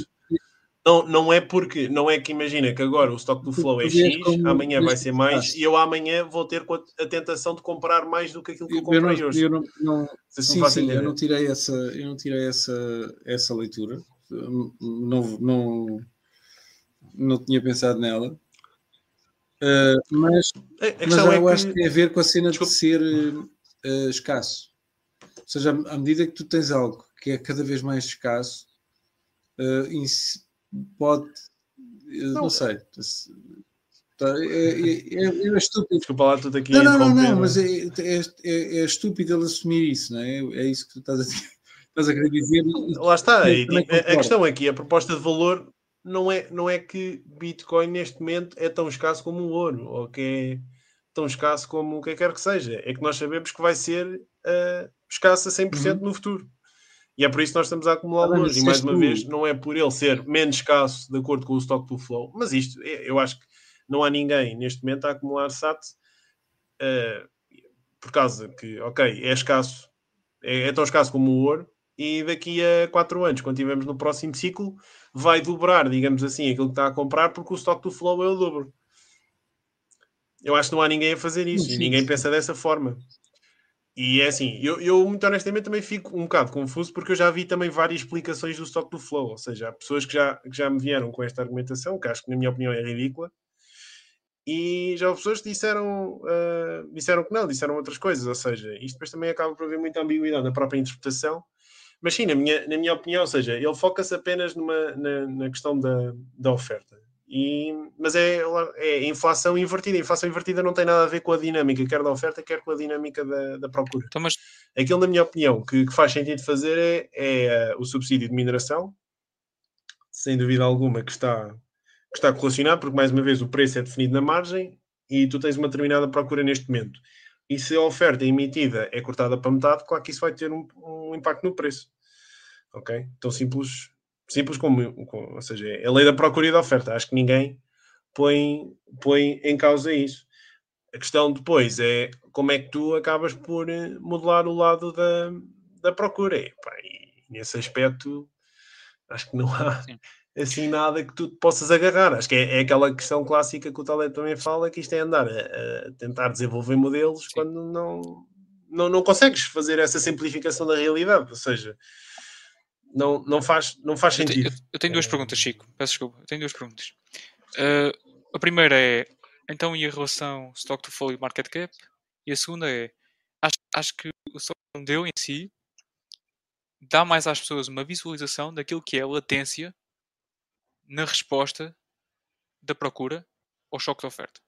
Não, não é porque, não é que imagina que agora o stock do flow é X, amanhã vai ser mais e eu amanhã vou ter a tentação de comprar mais do que aquilo que eu comprei eu não, hoje. Eu não, não, sim, sim, eu não tirei essa, eu não tirei essa, essa leitura, não, não, não tinha pensado nela, uh, mas, mas eu é acho que tem a ver com a cena Desculpa. de ser uh, escasso. Ou seja, à medida que tu tens algo que é cada vez mais escasso, uh, pode. Não, não sei. Tá, é, é, é, é, estúpido. Desculpa lá, tudo aqui. Não, não, não, não, mas é, é, é, é, estúpido ele assumir isso, não é? É isso que tu estás a, [LAUGHS] estás a querer dizer. Lá está. a, a questão aqui, a proposta de valor não é, não é que Bitcoin neste momento é tão escasso como o ouro, ou que é tão escasso como o que quer que seja. É que nós sabemos que vai ser uh, escasso a 100% uhum. no futuro. E é por isso que nós estamos a acumular ah, E mais uma tu... vez, não é por ele ser menos escasso de acordo com o stock do flow, mas isto, é, eu acho que não há ninguém neste momento a acumular SAT uh, por causa que, ok, é escasso, é, é, tão escasso como o ouro, e daqui a 4 anos, quando estivermos no próximo ciclo, vai dobrar, digamos assim, aquilo que está a comprar, porque o stock do flow é o dobro. Eu acho que não há ninguém a fazer isso, e ninguém pensa dessa forma. E é assim, eu, eu muito honestamente também fico um bocado confuso porque eu já vi também várias explicações do stock do flow, ou seja, há pessoas que já, que já me vieram com esta argumentação, que acho que na minha opinião é ridícula, e já houve pessoas que disseram, uh, disseram que não, disseram outras coisas, ou seja, isto depois também acaba por haver muita ambiguidade na própria interpretação, mas sim, na minha, na minha opinião, ou seja, ele foca-se apenas numa, na, na questão da, da oferta. E, mas é, é inflação invertida. A inflação invertida não tem nada a ver com a dinâmica, quer da oferta, quer com a dinâmica da, da procura. Então, mas... Aquilo, na minha opinião, que, que faz sentido fazer é, é uh, o subsídio de mineração, sem dúvida alguma, que está, que está correlacionado, porque mais uma vez o preço é definido na margem e tu tens uma determinada procura neste momento. E se a oferta emitida é cortada para metade, claro que isso vai ter um, um impacto no preço. Ok? Tão simples simples como, como, ou seja, é a lei da procura e da oferta. Acho que ninguém põe, põe em causa isso. A questão depois é como é que tu acabas por eh, modelar o lado da, da procura. E, pá, e nesse aspecto, acho que não há Sim. assim nada que tu possas agarrar. Acho que é, é, aquela questão clássica que o Talento também fala, que isto é andar a, a tentar desenvolver modelos Sim. quando não, não, não consegues fazer essa simplificação da realidade. Ou seja, não, não, faz, não faz sentido. Eu tenho, eu tenho duas perguntas, Chico. Peço desculpa. Eu tenho duas perguntas. Uh, a primeira é, então, e a relação stock to e market cap? E a segunda é, acho, acho que o stock deu em si dá mais às pessoas uma visualização daquilo que é a latência na resposta da procura ao choque de oferta.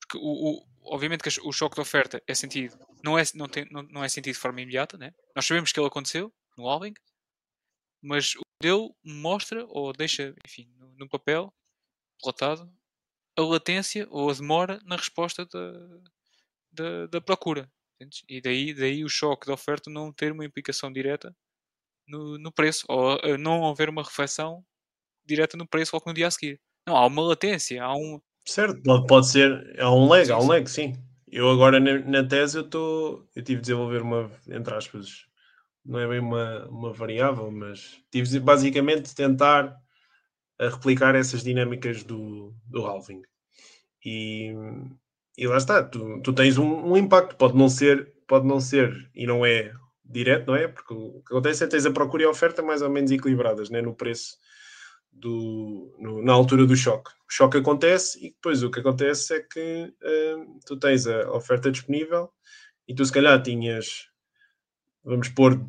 Porque, o, o obviamente que o choque de oferta é sentido, não é, não, tem, não, não é sentido de forma imediata, né? nós sabemos que ele aconteceu no halving, mas o dele mostra ou deixa, enfim, no, no papel, relatado, a latência ou a demora na resposta da, da, da procura. Entendes? E daí, daí o choque da oferta não ter uma implicação direta no, no preço, ou uh, não haver uma reflexão direta no preço logo no dia a seguir. Não, há uma latência, há um. Certo, pode, ser, há um lag, sim, há um lag, sim. Eu agora na, na tese eu estou, eu tive de desenvolver uma, entre aspas, não é bem uma, uma variável, mas tive basicamente tentar replicar essas dinâmicas do, do halving. E, e lá está, tu, tu tens um, um, impacto, pode não ser, pode não ser, e não é direto, não é? Porque o que acontece é que tens a procura e a oferta mais ou menos equilibradas né? no preço do, no, na altura do choque. O choque acontece e depois o que acontece é que uh, tu tens a oferta disponível e tu se calhar tinhas, vamos pôr,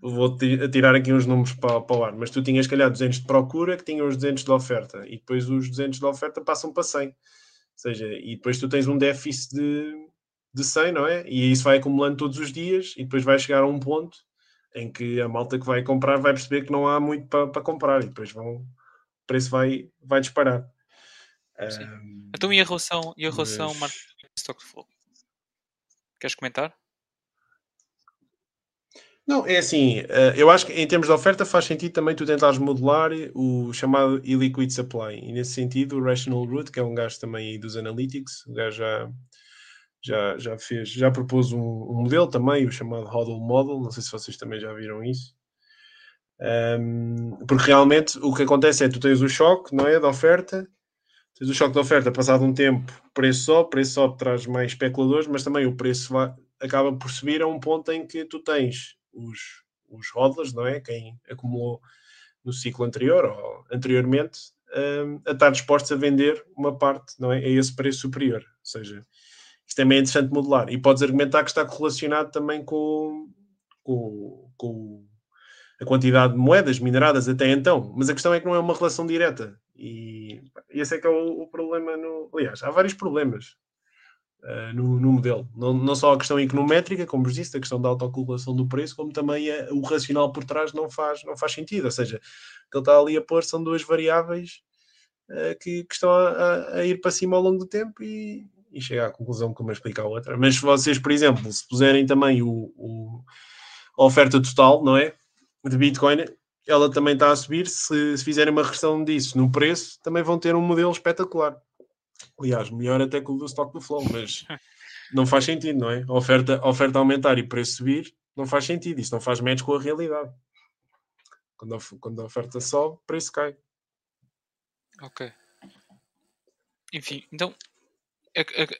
vou tirar aqui uns números para, para o ar, mas tu tinhas se calhar 200 de procura que tinham os 200 de oferta e depois os 200 de oferta passam para 100. Ou seja, e depois tu tens um déficit de, de 100, não é? E isso vai acumulando todos os dias e depois vai chegar a um ponto em que a malta que vai comprar vai perceber que não há muito para, para comprar e depois vão, o preço vai, vai disparar. Um, então e a relação, e a relação mas... flow? Queres comentar? Não, é assim, eh, eu acho que em termos de oferta faz sentido também tu tentares modular o chamado illiquid supply. E nesse sentido, o Rational Root, que é um gajo também dos Analytics, o gajo já, já, já fez, já propôs um, um, modelo também, o chamado Hodl Model, não sei se vocês também já viram isso. Um, porque realmente o que acontece é tu tens o choque, não é, da oferta, tens o choque da oferta, passado um tempo, preço sobe, preço sobe traz mais especuladores, mas também o preço vai, acaba por subir a um ponto em que tu tens os, os hodlers, não é, quem acumulou no ciclo anterior ou anteriormente, um, a estar dispostos a vender uma parte, não é, a esse preço superior, ou seja, isto também é interessante modelar. E podes argumentar que está correlacionado também com, com, com, a quantidade de moedas mineradas até então. Mas a questão é que não é uma relação direta. E esse é que é o, o problema. No, aliás, há vários problemas uh, no, no, modelo. Não, não só a questão econométrica, como vos disse, a questão da autocalculação do preço, como também a, o racional por trás não faz, não faz sentido. Ou seja, o que ele está ali a pôr são duas variáveis uh, que, que, estão a, a, ir para cima ao longo do tempo e, e chega à conclusão como explica a outra. Mas se vocês, por exemplo, se puserem também o, o, a oferta total, não é? De Bitcoin, ela também está a subir. Se, se fizerem uma regressão disso no preço, também vão ter um modelo espetacular. Aliás, melhor até que o do stock do Flow, mas não faz sentido, não é? Oferta, oferta aumentar e preço subir, não faz sentido. Isso não faz match com a realidade. Quando a, quando a oferta sobe, o preço cai. Ok. Enfim, então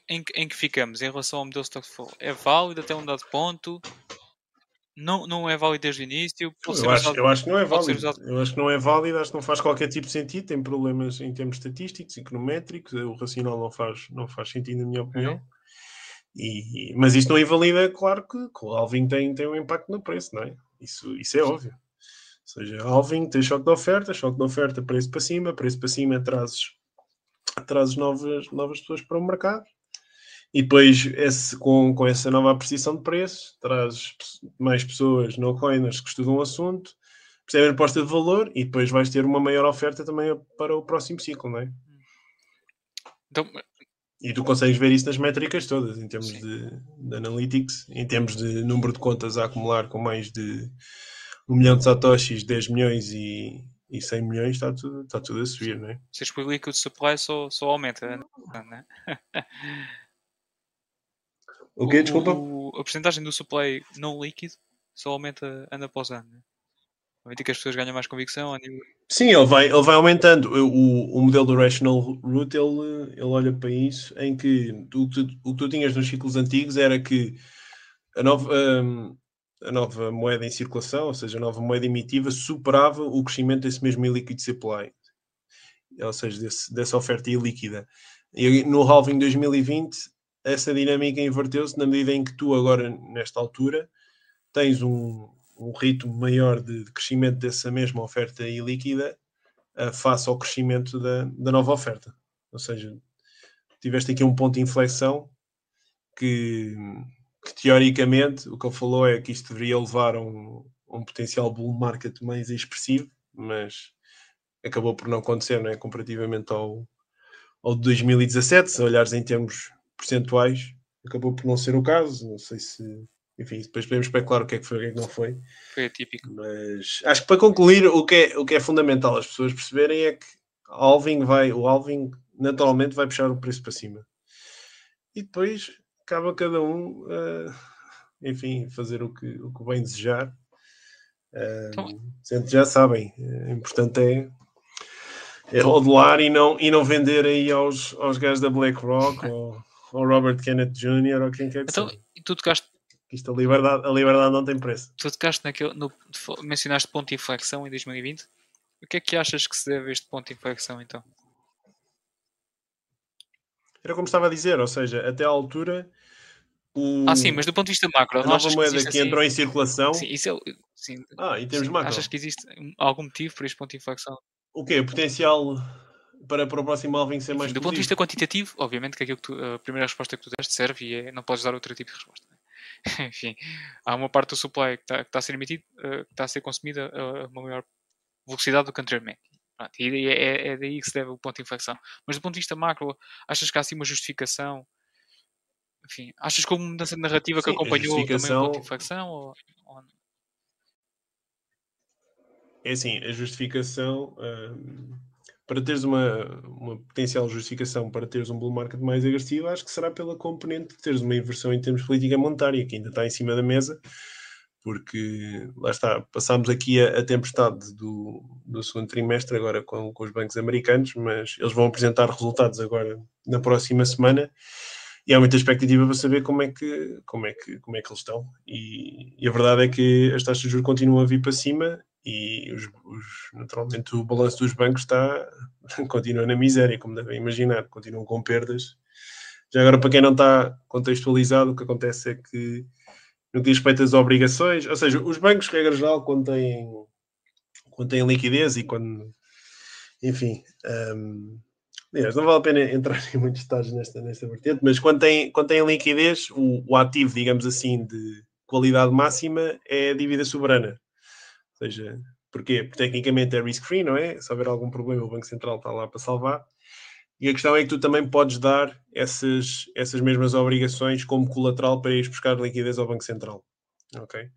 em, em que ficamos em relação ao modelo Stockflow? É válido até um dado ponto? Não, não é válido desde o início? Eu acho, eu acho que não é válido. Eu acho que não é válido, acho que não faz qualquer tipo de sentido. Tem problemas em termos estatísticos, econométricos. O racional não faz, não faz sentido, na minha opinião. Uhum. E, mas isto não invalida, claro que, que o Alvin tem, tem um impacto no preço, não é? Isso, isso é óbvio. Ou seja, Alvin tem choque de oferta, choque de oferta, preço para cima, preço para cima, trazes trazes novas, novas pessoas para o mercado e depois esse, com, com essa nova apreciação de preço trazes mais pessoas no coiners que estudam o assunto percebem a proposta de valor e depois vais ter uma maior oferta também para o próximo ciclo, não é? Então, e tu consegues ver isso nas métricas todas, em termos de, de, analytics, em termos de número de contas a acumular com mais de 1 milhão de satoshis, 10 milhões e, e 100 milhões está tudo, está tudo a subir, não é? Se explica o supply só, só aumenta, não é? [LAUGHS] O quê? Desculpa? O, a porcentagem do supply não líquido só aumenta ano após ano. Né? Obviamente que as pessoas ganham mais convicção. Nível... Sim, ele vai, ele vai aumentando. O, o modelo do Rational Root ele, ele olha para isso em que o, que tu, o que tu tinhas nos ciclos antigos era que a nova, um, a nova moeda em circulação, ou seja, a nova moeda emitiva, superava o crescimento desse mesmo illiquid supply, ou seja, desse, dessa oferta ilíquida. E no halving 2020, essa dinâmica inverteu-se na medida em que tu, agora, nesta altura, tens um, um ritmo maior de, de, crescimento dessa mesma oferta ilíquida uh, face ao crescimento da, da nova oferta. Ou seja, tiveste aqui um ponto de inflexão que que teoricamente o que ele falou é que isto deveria levar a um, um potencial bull market mais expressivo, mas acabou por não acontecer, não é? Comparativamente ao, ao de 2017, se olhares em termos percentuais, acabou por não ser o caso. Não sei se. Enfim, depois podemos especular o que é que foi e o que é que não foi. Foi atípico. Mas acho que para concluir, o que é, o que é fundamental as pessoas perceberem é que Alvin vai, o Alvin naturalmente vai puxar o preço para cima. E depois cabe a cada um, uh, enfim, fazer o que, o que bem desejar. Uh, então... Já sabem, o eh, importante é, é rodelar e não, e não vender aí aos, aos gajos da BlackRock [LAUGHS] ou, ao Robert Kenneth Jr. ou quem quer que Então, seja. tu tocaste, Isto a liberdade, a liberdade não tem preço. tu tocaste naquele, no, mencionaste ponto de inflexão em 2020. O que é que achas que se deve a este ponto de inflexão então? Era como estava a dizer, ou seja, até à altura o, Ah, sim, mas do ponto de vista macro, a nova que moeda existe que assim- entrou em circulação. Sim, isso é, sim, Ah, em termos sim, macro. achas que existe um- algum motivo para este ponto de inflexão? O quê? O potencial para, para o próximo alving ser mais do ponto de vista quantitativo, obviamente que que tu- a primeira resposta que tu deste serve e é, não podes dar outro tipo de resposta. né? [LAUGHS] Enfim, há uma parte do supply que está, que está a ser emitido, eh, que está a ser consumida a uma maior velocidade do que anteriormente. Pronto, e daí é, é daí que se deve o ponto de inflexão. Mas do ponto de vista macro, achas que há assim uma justificação? Enfim, achas que houve uma mudança de narrativa que Sim, a acompanhou também o justificação- ponto de inflexão? Ou, ou- É assim, a justificação hum, para teres uma, uma potencial justificação para teres um bull market mais agressivo, acho que será pela componente de teres uma inversão em termos de política monetária, que ainda está em cima da mesa, porque lá está, passámos aqui a, a tempestade do, do segundo trimestre agora com, com os bancos americanos, mas eles vão apresentar resultados agora na próxima semana e há muita expectativa para saber como é que, como é que, como é que eles estão. E, e a verdade é que as taxas de juros continuam a vir para cima e os, os- naturalmente o balanço dos bancos está [LAUGHS] continua na miséria, como devem imaginar, continuam com perdas. Já agora, para quem não está contextualizado, o que acontece é que no que diz respeito às obrigações, ou seja, os bancos, regra geral, quando têm, quando têm liquidez e quando, enfim, aliás, não vale a pena entrar [LAUGHS] em muitos detalhes nesta, nesta vertente, mas quando têm, quando têm liquidez, o, o ativo, digamos assim, de qualidade máxima é a dívida soberana. Seja, porquê? Porque tecnicamente é risk-free, não é? Se houver algum problema, o Banco Central está lá para salvar. E a questão é que tu também podes dar essas, essas mesmas obrigações como colateral para ires buscar liquidez ao Banco Central. Ok?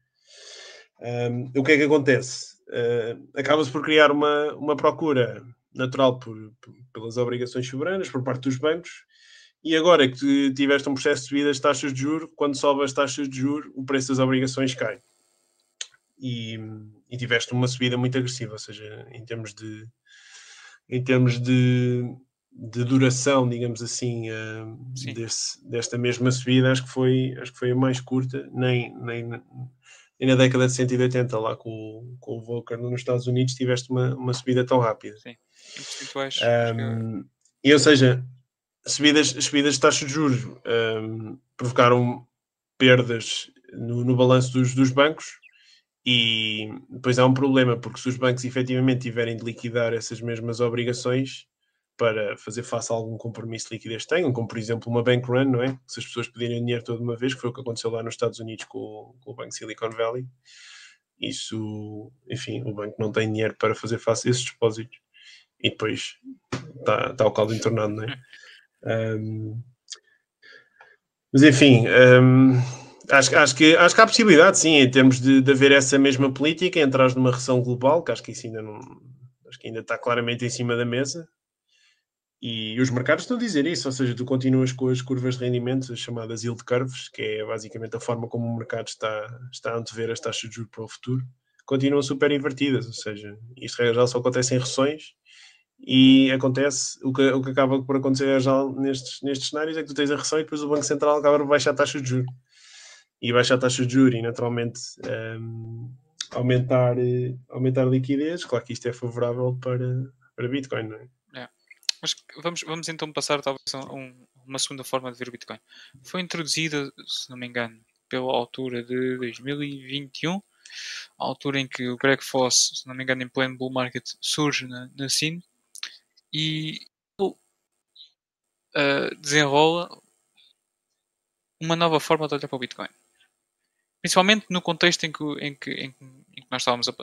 Um, o que é que acontece? Uh, Acaba-se por criar uma, uma procura natural por, por- pelas obrigações soberanas por parte dos bancos. E agora que tiveste um processo de subida das taxas de juros, quando sobe as taxas de juros, o preço das obrigações cai e, e tiveste uma subida muito agressiva, ou seja, em termos de em termos de, de duração, digamos assim, Sim. desse- desta mesma subida, acho que foi, acho que foi a mais curta, nem, nem, nem na década de 180, lá com, o- com o Volcker nos Estados Unidos, tiveste uma, uma subida tão rápida. é- Um, e, ou seja, subidas, subidas de taxas de juros um, provocaram perdas no, no balanço dos, dos bancos e depois há um problema, porque se os bancos efetivamente tiverem de liquidar essas mesmas obrigações para fazer face a algum compromisso de liquidez que tenham, como por exemplo uma bank run, não é? Se as pessoas pedirem dinheiro toda uma vez, que foi o que aconteceu lá nos Estados Unidos com, o- com o Banco Silicon Valley, isso, enfim, o banco não tem dinheiro para fazer face a esses depósitos e depois está tá o caldo entornado, não é? [LAUGHS] Um, mas enfim, um, acho, acho, que, acho que há possibilidade, sim, em termos de, de haver essa mesma política, entrar numa recessão global, que acho que isso ainda não acho que ainda está claramente em cima da mesa. E os mercados estão a dizer isso, ou seja, tu continuas com as curvas de rendimento, as chamadas yield curves, que é basicamente a forma como o mercado está, está a antever as taxas de juros para o futuro, continuam super invertidas, ou seja, isto geral só acontece em recessões e acontece, o que, o que acaba por acontecer já nestes, nestes cenários é que tu tens a recessão e depois o Banco Central acaba por baixar a taxa de juros. E baixa a taxa de juros e naturalmente hum, aumentar, eh, aumentar a liquidez, claro que isto é favorável para, para Bitcoin, não é? Mas vamos, vamos então passar talvez a um- uma segunda forma de ver o Bitcoin. Foi introduzida, se não me engano, pela altura de 2021, a altura em que o Greg Foss, se não me engano, em pleno bull market, surge na, na scene e uh, desenrola uma nova forma de olhar para o Bitcoin. Principalmente no contexto em que, em que, em que, nós estávamos a,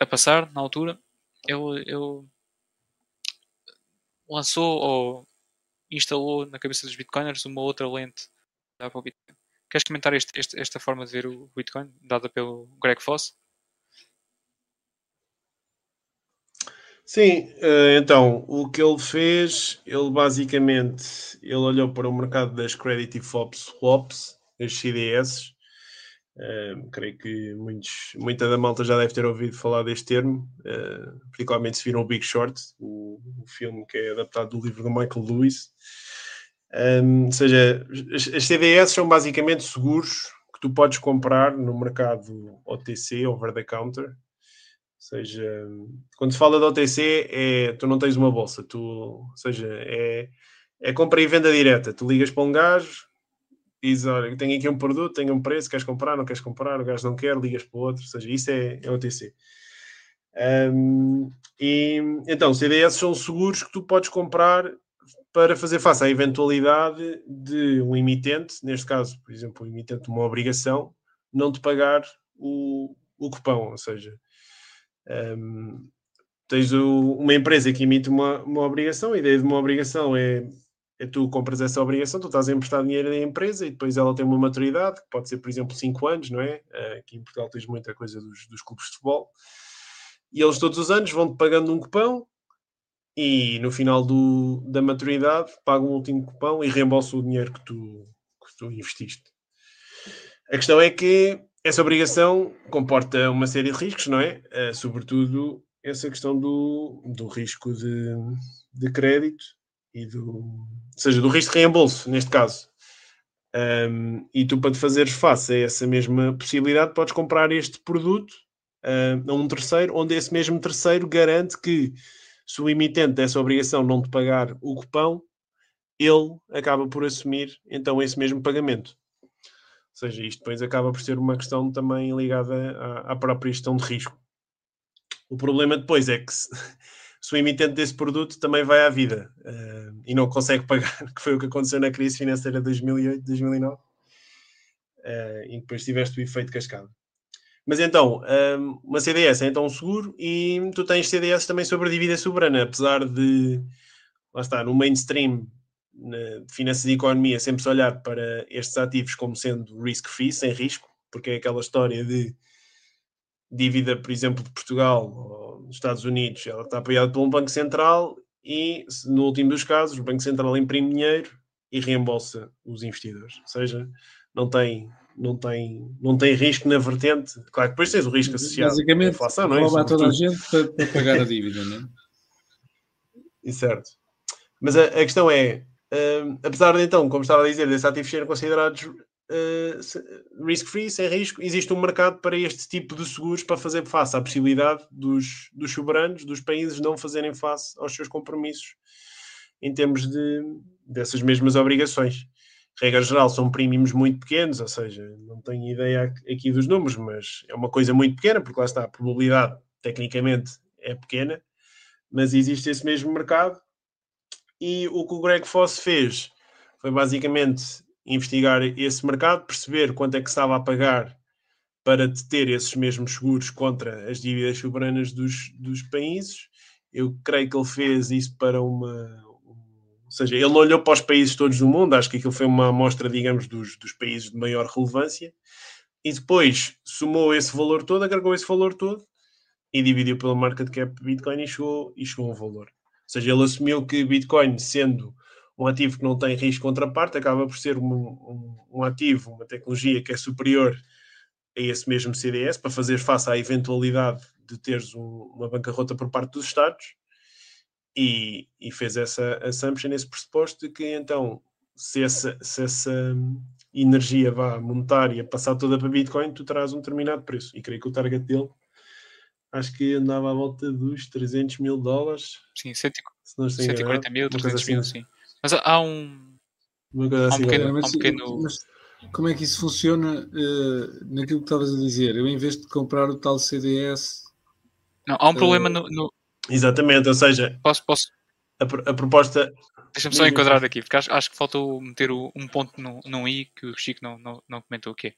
a passar, na altura, ele, ele lançou ou instalou na cabeça dos bitcoiners uma outra lente para o Bitcoin. Queres comentar este- este- esta forma de ver o Bitcoin, dada pelo Greg Foss? Sim, eh, então, o que ele fez, ele basicamente, ele olhou para o mercado das Credit Default Swaps, as CDS, eh, creio que muitos, muita da malta já deve ter ouvido falar deste termo, eh, particularmente se viram o Big Short, o, o filme que é adaptado do livro do Michael Lewis. Um, ou seja, as, as CDS são basicamente seguros que tu podes comprar no mercado OTC, over the counter. Ou seja, quando se fala de OTC, é, tu não tens uma bolsa, tu, ou seja, é, é compra e venda direta. Tu ligas para um gajo, diz: Olha, tenho aqui um produto, tenho um preço, queres comprar, não queres comprar, o gajo não quer, ligas para o outro. Ou seja, isso é, é OTC. Um, e então, CDS são seguros que tu podes comprar para fazer face à eventualidade de um emitente, neste caso, por exemplo, um emitente de uma obrigação, não te pagar o, o cupão, ou seja, um, tens o, uma empresa que emite uma, uma obrigação, a ideia de uma obrigação é, tu compras essa obrigação, tu estás a emprestar dinheiro da empresa e depois ela tem uma maturidade, que pode ser, por exemplo, 5 anos, não é? Aqui em Portugal tens muita coisa dos, dos clubes de futebol, e eles todos os anos vão-te pagando um cupão e no final do, da maturidade pagam um último cupão e reembolsam o dinheiro que tu, que tu investiste. A questão é que essa obrigação comporta uma série de riscos, não é? Uh, sobretudo essa questão do, do risco de, de crédito e do, ou seja, do risco de reembolso, neste caso. Um, e tu, para te fazeres face a essa mesma possibilidade, podes comprar este produto uh, a um terceiro, onde esse mesmo terceiro garante que se o emitente dessa obrigação não te pagar o cupão, ele acaba por assumir então esse mesmo pagamento. Ou seja, isto depois acaba por ser uma questão também ligada à, à própria gestão de risco. O problema depois é que se, se, o emitente desse produto também vai à vida uh, e não consegue pagar, [LAUGHS] que foi o que aconteceu na crise financeira de 2008, 2009, uh, e depois tiveste o efeito cascado. Mas então, hum, uma CDS é então um seguro e tu tens CDS também sobre dívida soberana, apesar de, lá está, no mainstream de finanças e economia, sempre se olhar para estes ativos como sendo risk-free, sem risco, porque é aquela história de dívida, por exemplo, de Portugal ou dos Estados Unidos, ela está apoiada por um Banco Central e, no último dos casos, o Banco Central imprime dinheiro e reembolsa os investidores. Ou seja, não tem não tem, não tem risco na vertente. Claro, depois tens o risco associado Basicamente, à inflação, não é? rouba toda a gente para, para, pagar a dívida, não é? [LAUGHS] E certo. Mas a, a questão é, uh, apesar de então, como estava a dizer, desses ativos serem considerados uh, risk-free, sem risco, existe um mercado para este tipo de seguros para fazer face à possibilidade dos, dos soberanos, dos países, não fazerem face aos seus compromissos em termos de, dessas mesmas obrigações regra geral, são prímimos muito pequenos, ou seja, não tenho ideia aqui dos números, mas é uma coisa muito pequena, porque lá está, a probabilidade tecnicamente é pequena, mas existe esse mesmo mercado. E o que o Greg Foss fez foi basicamente investigar esse mercado, perceber quanto é que estava a pagar para ter esses mesmos seguros contra as dívidas soberanas dos, dos países. Eu creio que ele fez isso para uma, seja, ele olhou para os países todos do mundo, acho que aquilo foi uma amostra, digamos, dos, dos países de maior relevância, e depois somou esse valor todo, agregou esse valor todo e dividiu pela market cap Bitcoin e chegou, e chegou a um valor. Ou seja, ele assumiu que Bitcoin, sendo um ativo que não tem risco contraparte, acaba por ser um, um, um ativo, uma tecnologia que é superior a esse mesmo CDS para fazer face à eventualidade de teres um, uma bancarrota por parte dos Estados e, e fez essa assumption, esse pressuposto de que então, se essa, se essa energia vá monetária passar toda para Bitcoin, tu terás um determinado preço. E creio que o target dele acho que andava à volta dos 300 mil dólares. Sim, 140 mil, 300 assim. mil, sim. Mas há um. Uma coisa assim, há um pequeno, mas, um pequeno... mas como é que isso funciona uh, naquilo que estavas a dizer? Eu, em vez de comprar o tal CDS. Não, há um uh, problema no, no, Exatamente, ou seja, posso, posso... A, a proposta. Deixa-me só enquadrar aqui, porque acho, acho que faltou meter o, um ponto no, num i que o Chico não, não, não comentou o quê.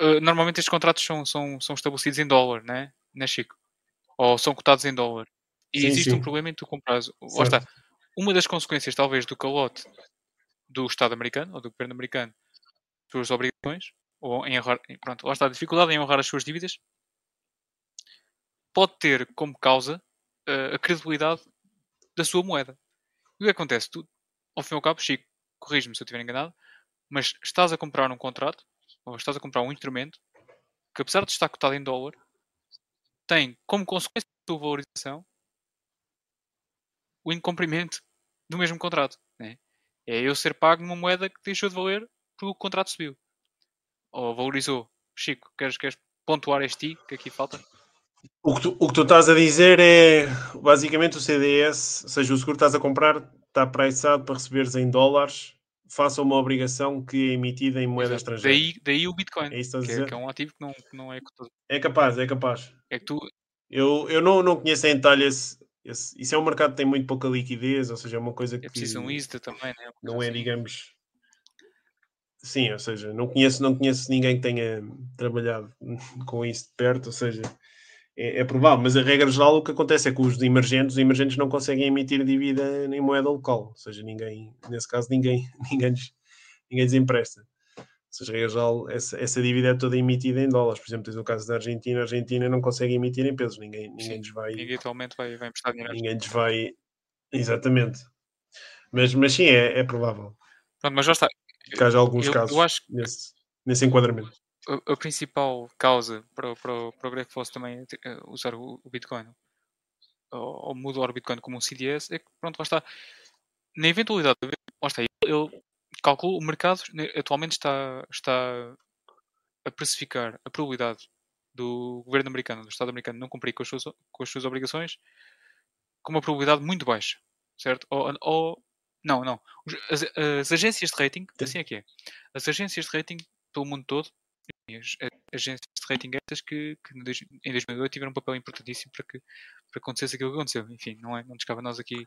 Uh, normalmente estes contratos são, são, são estabelecidos em dólar, né? né, Chico? Ou são cotados em dólar. E sim, existe sim. um problema em tu compras. está. Uma das consequências, talvez, do calote do Estado americano ou do governo americano suas obrigações, ou em honrar, pronto, lá está a dificuldade em honrar as suas dívidas, pode ter como causa uh, a credibilidade da sua moeda. E o que acontece? Tu, ao fim e ao cabo, Chico, corrige-me se eu estiver enganado, mas estás a comprar um contrato, ou estás a comprar um instrumento, que apesar de estar cotado em dólar, tem como consequência da sua valorização o incumprimento do mesmo contrato. Né? É eu ser pago numa moeda que deixou de valer porque o contrato subiu. Ou valorizou. Chico, queres, queres pontuar este I que aqui falta? O que, tu, o que tu estás a dizer é basicamente o CDS, ou seja, o seguro que estás a comprar está priceado para receberes em dólares, faça uma obrigação que é emitida em moeda Exato. estrangeira. Daí, daí o Bitcoin, É isso que é, dizer? que é um ativo que não, que não é cotado. É capaz, é capaz. É que tu, Eu, eu não, não conheço em detalhe esse, esse- Isso é um mercado que tem muito pouca liquidez, ou seja, é uma coisa que é preciso um ISDA também, né? Coisa não é, assim. digamos. Sim, ou seja, não conheço, não conheço ninguém que tenha trabalhado [LAUGHS] com isso de perto, ou seja, é, é provável, mas a regra geral o que acontece é que os emergentes, os emergentes não conseguem emitir dívida em moeda local, ou seja, ninguém, nesse caso, ninguém, [LAUGHS] ninguém, ninguém lhes empresta. Geral, essa, essa dívida é toda emitida em dólares. Por exemplo, tens o caso da Argentina, a Argentina não consegue emitir em pesos, ninguém, ninguém Sim, lhes vai Ninguém atualmente vai, vai emprestar dinheiro. ninguém lhes vai. Exatamente. Mas, mas sim, é, é provável Pronto, mas já está. que haja alguns Eu- eu casos acho que- nesse, nesse enquadramento. a, a principal causa para, o- para, para o Greg Foss também eh, usar o, o Bitcoin ou, ou mudar o Bitcoin como um CDS é que, pronto, lá está. Na eventualidade, lá está, eu calculo o mercado atualmente está, está a precificar a probabilidade do governo americano, do Estado americano, não cumprir com as suas, com as suas obrigações com uma probabilidade muito baixa, certo? Ou, ou- não, não. As, as agências de rating, Sim. assim é que é. As agências de rating pelo mundo todo, as, as agências de rating estas que, que em dois- em 2008 tiveram um papel importantíssimo para que, para que acontecesse aquilo que aconteceu. Enfim, não, é, não nos cabe a nós aqui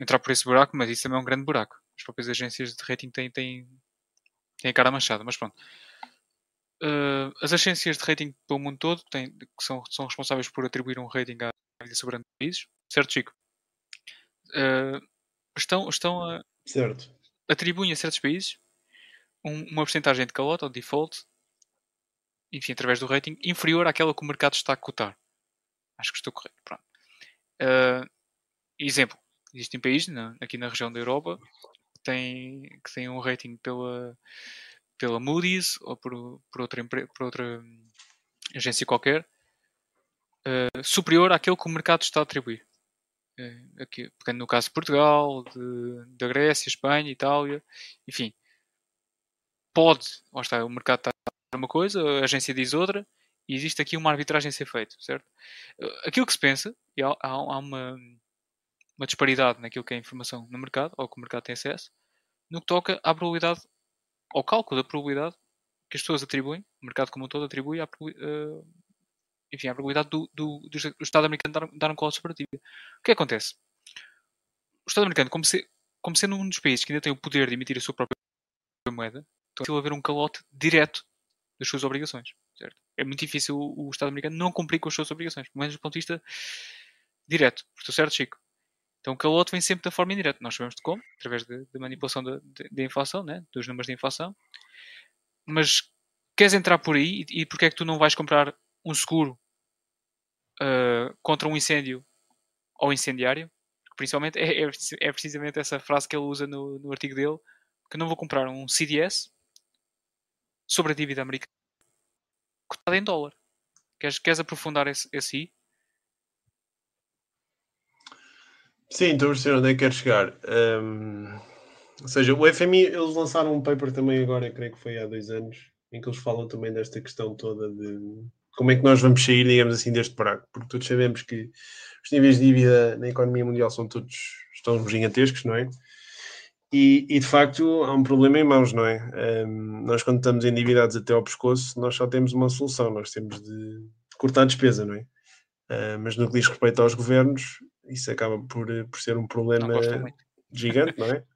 entrar por esse buraco, mas isso também é um grande buraco. As próprias agências de rating têm, têm, têm a cara manchada, mas pronto. Uh, as agências de rating pelo mundo todo têm, que são, são responsáveis por atribuir um rating à vida soberana de países, certo, Chico? Uh, estão, estão a, Certo. atribuem a certos países um- uma porcentagem de calote ou default, enfim, através do rating, inferior àquela que o mercado está a cotar. Acho que estou correto. Pronto. Uh, exemplo, existem países na- aqui na região da Europa que têm, que têm um rating pela, pela Moody's ou por, por, outra, por outra hum, agência qualquer uh, superior àquele que o mercado está a atribuir. Uh, aqui, pegando no caso de Portugal, de, da Grécia, Espanha, Itália, enfim, pode, lá está, o mercado está a uma coisa, a agência diz outra, e existe aqui uma arbitragem a ser feita, certo? Uh, Aquilo que se pensa, e há- há uma, uma disparidade naquilo que é a informação no mercado, ou que o mercado tem acesso, no que toca à probabilidade, ao cálculo da probabilidade que as pessoas atribuem, o mercado como um todo atribui à, uh, enfim, à probabilidade do, do, do Estado americano dar, dar um calote sobre a dívida. O que acontece? O Estado americano, como, se- como sendo um dos países que ainda tem o poder de emitir a sua própria moeda, então vai haver um calote direto das suas obrigações. Certo? É muito difícil o, o Estado americano não cumprir com as suas obrigações, pelo menos do ponto de vista direto. Estou certo, Chico? Então o calote vem sempre da forma indireta. Nós sabemos de como, através da manipulação da inflação, né? dos números de inflação. Mas queres entrar por aí e, e porque é que tu não vais comprar um seguro ah, contra um incêndio ou incendiário? Principalmente é, é, é precisamente essa frase que ele usa no, no artigo dele, que não vou comprar um CDS sobre a dívida americana cotada em dólar. Queres, queres aprofundar esse, esse I? Sim, estou a perceber onde é que quero chegar. Hum, ou seja, o FMI, eles lançaram um paper também agora, creio que foi há dois anos, em que eles falam também desta questão toda de como é que nós vamos sair, digamos assim, deste buraco. Porque todos sabemos que os níveis de dívida na economia mundial são todos, estão gigantescos, não é? E, e, de facto há um problema em mãos, não é? Hum, nós quando estamos endividados até ao pescoço, nós só temos uma solução, nós temos de cortar a despesa, não é? Ah, mas no que diz respeito aos governos, isso acaba por, eh, por ser um Não problema muito. gigante, não é? [LAUGHS]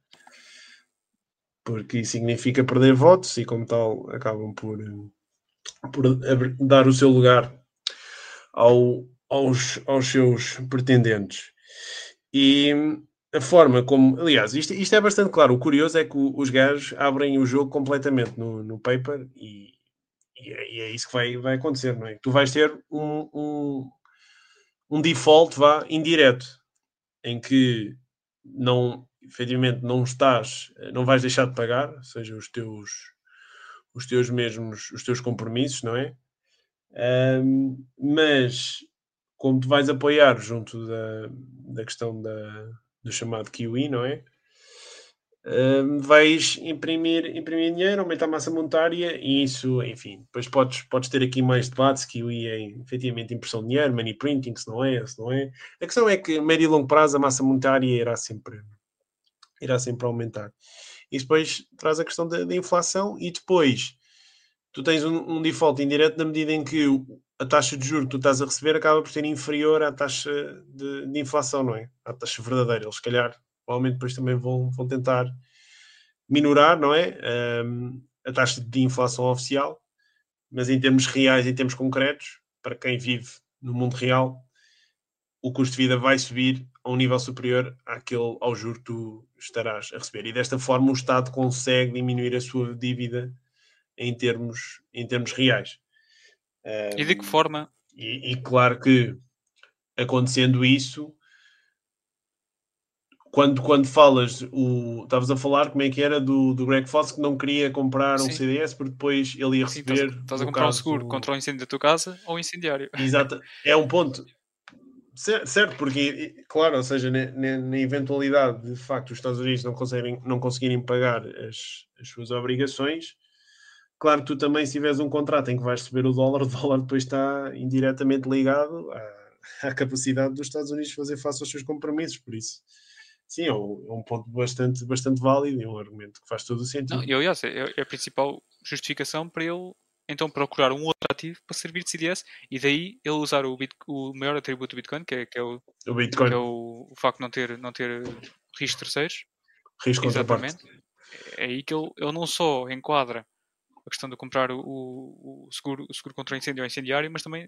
Porque isso significa perder votos e, como tal, acabam por, eh, por dar o seu lugar ao, aos, aos seus pretendentes. E a forma como, aliás, isto, isto é bastante claro. O curioso é que o- os gajos abrem o jogo completamente no, no paper e, e é, e é isso que vai, vai acontecer, não é? Tu vais ter um, um, um default vá indireto em que não efetivamente não estás, não vais deixar de pagar, ou seja, os teus os teus mesmos, os teus compromissos, não é? Ahm, mas como tu vais apoiar junto da, da questão da, do chamado QE, não é? Vais imprimir, imprimir dinheiro, aumentar a massa monetária e isso, enfim, depois podes, podes ter aqui mais debates que o é efetivamente impressão de dinheiro, money printing, se não é, se não é. A questão é que a médio e longo prazo a massa monetária irá sempre, irá sempre aumentar. E depois traz a questão da, da inflação e depois tu tens um, um, default indireto na medida em que a taxa de juros que tu estás a receber acaba por ser inferior à taxa de, de inflação, não é? À taxa verdadeira. Eles, se calhar, provavelmente depois também vão, vão tentar minorar, não é? Um, a taxa de inflação oficial, mas em termos reais, em termos concretos, para quem vive no mundo real, o custo de vida vai subir a um nível superior àquele ao juro que tu estarás a receber. E desta forma o Estado consegue diminuir a sua dívida em termos, em termos reais. E de que forma? E, e, claro que acontecendo isso, quando, quando falas, o, estavas a falar como é que era do, do Greg Foss que não queria comprar Sim. um CDS porque depois ele ia receber. Sim, estás, a comprar um seguro contra o incêndio da tua casa ou incendiário. Exato, é um ponto. [LAUGHS] Certo, porque, claro, ou seja, na, na, na, eventualidade de facto os Estados Unidos não, conseguirem, não conseguirem pagar as, as suas obrigações, claro que tu também, se tiveres um contrato em que vais receber o dólar, [LAUGHS] o dólar depois está indiretamente ligado à, [LAUGHS] à capacidade dos Estados Unidos de fazer face aos seus compromissos, por isso sim, é um, é um, ponto bastante, bastante válido e um argumento que faz todo o sentido. Não, e aliás, é, é, a principal justificação para ele então procurar um outro ativo para servir de CDS e daí ele usar o, Bit, o maior atributo do Bitcoin, que é, que é, o, o, Bitcoin. Que é o, o, facto de não ter, não ter riscos terceiros. Risco Exatamente. É aí que ele, ele não só enquadra a questão de comprar o, o, seguro, o seguro contra incêndio ou incendiário, mas também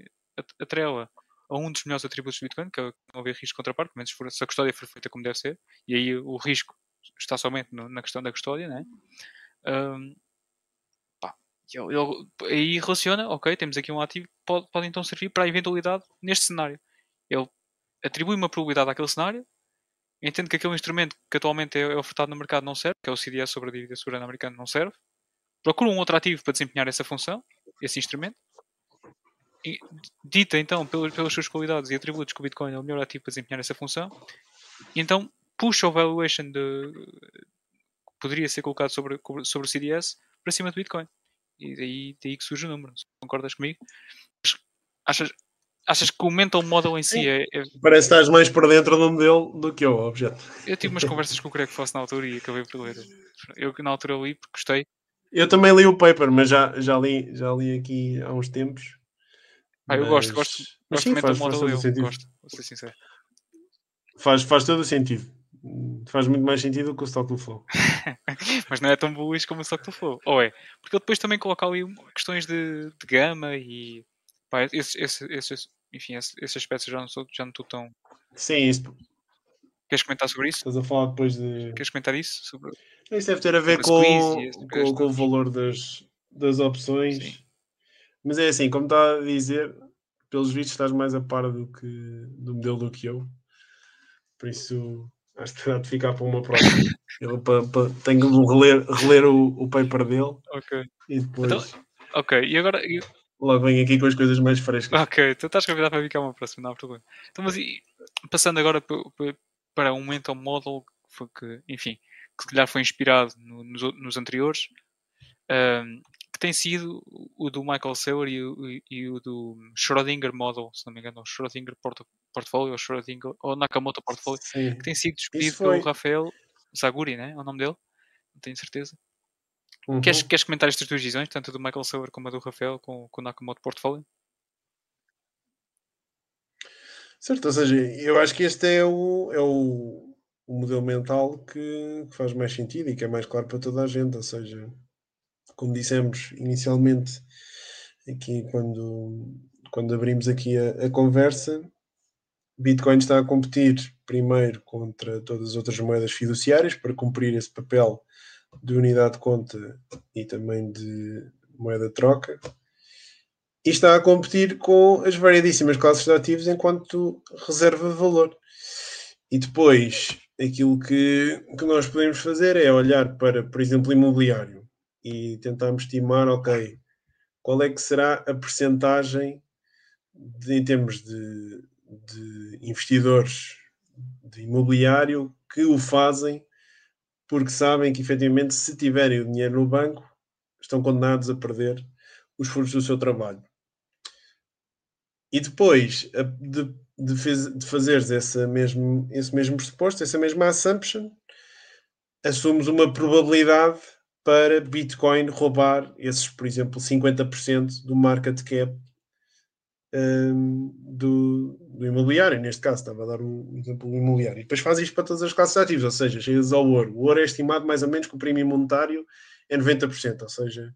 atrela a um dos melhores atributos do Bitcoin, que é não haver risco de contraparte, menos se a custódia for feita como deve ser, e aí o risco está somente no, na questão da custódia, né? Um, pá, aí relaciona, ok, temos aqui um ativo pode, pode então servir para a eventualidade neste cenário. Ele atribui uma probabilidade àquele cenário, entende que aquele instrumento que atualmente é, é ofertado no mercado não serve, que é o CDS sobre a dívida soberana americana não serve, procura um outro ativo para desempenhar essa função, esse instrumento, dita então pelas, pelas suas qualidades e atributos que o Bitcoin é o melhor ativo para desempenhar essa função, e então puxa o valuation de, que poderia ser colocado sobre, sobre o CDS para cima do Bitcoin. E daí, daí que surge o número. Concordas comigo? Achas, achas que o mental model em si é, é, Parece que estás mais por dentro do modelo do que eu, objeto. Eu tive umas conversas com o Craig Fosse na altura e acabei por ler. Eu na altura li porque gostei. Eu também li o paper, mas já, já, li, já li aqui há uns tempos ah, eu gosto, gosto, gosto sim, faz, faz todo eu, sentido. gosto, vou ser sincero. Faz, faz todo o sentido. Faz muito mais sentido que o Stock do Flow. [LAUGHS] Mas não é tão bullish como o Stock do Flow. Ou é? Porque ele depois também coloca ali questões de, de gama e pá, esses, esses, esses, enfim, esses, esses aspectos já não, sou, já não estou tão. Sim, isso. Queres comentar sobre isso? Estás a falar depois de. Queres comentar isso? Sobre... Isso deve ter a ver com, com, com, o valor das, das opções. Sim. Mas é assim, como está a dizer, pelos vistos estás mais a par do, que, do modelo do que eu. Por isso acho que terá de ficar para uma próxima. [LAUGHS] eu para, para, tenho de reler, reler o, o paper dele. Ok. E depois. Então, ok, e agora. Eu... Logo vem aqui com as coisas mais frescas. Ok, tu estás convidado para ficar uma próxima, não há problema. Então, mas e, passando agora para um mental model que, enfim, que se calhar foi inspirado no, nos, nos anteriores. Um, tem sido o do Michael Saylor e o, e o do Schrödinger Model, se não me engano, o Schrödinger Portfolio, ou Schrödinger, ou Nakamoto Portfolio, Sim. que tem sido discutido pelo Rafael Zaguri, né? é o nome dele, não tenho certeza. Uhum. Queres, queres comentar estas duas visões, tanto a do Michael Saylor como a do Rafael, com, com o Nakamoto Portfolio? Certo, ou seja, eu acho que este é o, é o, o modelo mental que, que faz mais sentido e que é mais claro para toda a gente, ou seja, como dissemos inicialmente aqui quando, quando abrimos aqui a, a conversa, Bitcoin está a competir primeiro contra todas as outras moedas fiduciárias para cumprir esse papel de unidade de conta e também de moeda de troca. E está a competir com as variedíssimas classes de ativos enquanto reserva de valor. E depois, aquilo que, que nós podemos fazer é olhar para, por exemplo, imobiliário e tentarmos estimar, ok, qual é que será a percentagem em termos de, de investidores de imobiliário que o fazem porque sabem que efetivamente se tiverem o dinheiro no banco estão condenados a perder os frutos do seu trabalho. E depois de, de, fez, de fazeres essa mesmo, esse mesmo pressuposto, essa mesma assumption, assumes uma probabilidade para Bitcoin roubar esses, por exemplo, 50% do market cap um, do, do, imobiliário. Neste caso, estava a dar um exemplo do imobiliário. E depois faz isto para todas as classes ativas, ou seja, chegas ao ouro. O ouro é estimado mais ou menos que o prémio monetário é 90%, ou seja,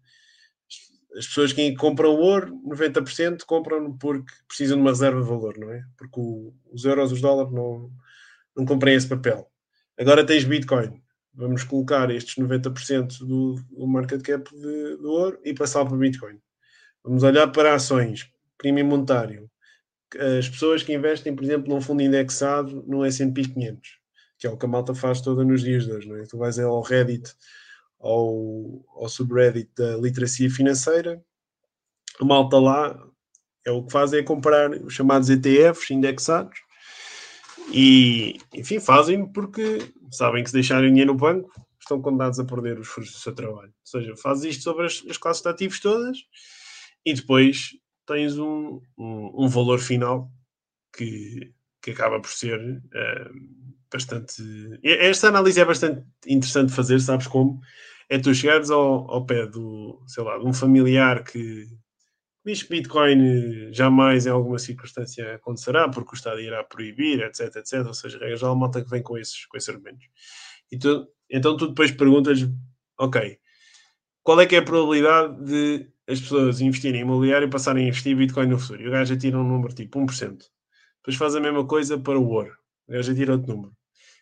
as pessoas que compram ouro, 90% compram porque precisam de uma reserva de valor, não é? Porque o, os euros, os dólares não, não comprem esse papel. Agora tens Bitcoin. Vamos colocar estes 90% do, do market cap de, do ouro e passar para Bitcoin. Vamos olhar para ações, prêmio monetário. As pessoas que investem, por exemplo, num fundo indexado no S&P 500, que é o que a malta faz toda nos dias de hoje, não é? Tu vais ao Reddit ao, ao subreddit da literacia financeira. A malta lá é o que faz é comprar os chamados ETFs indexados e, enfim, fazem porque sabem que se deixarem dinheiro no banco estão condenados a perder os frutos do seu trabalho. Ou seja, faz isto sobre as, as classes de ativos todas e depois tens um, um, um valor final que, que acaba por ser uh, bastante. Esta análise é bastante interessante de fazer, sabes como? é tu chegares ao, ao pé do, sei lá, de um familiar que diz que Bitcoin jamais em alguma circunstância acontecerá porque o Estado irá proibir, etc, etc. Ou seja, regra já malta que vem com esses, com esses argumentos. E tu, então tu depois perguntas, ok, qual é que é a probabilidade de as pessoas investirem em imobiliário e passarem a investir Bitcoin no futuro? E o gajo atira um número tipo 1%. Depois faz a mesma coisa para o ouro. O gajo atira outro número.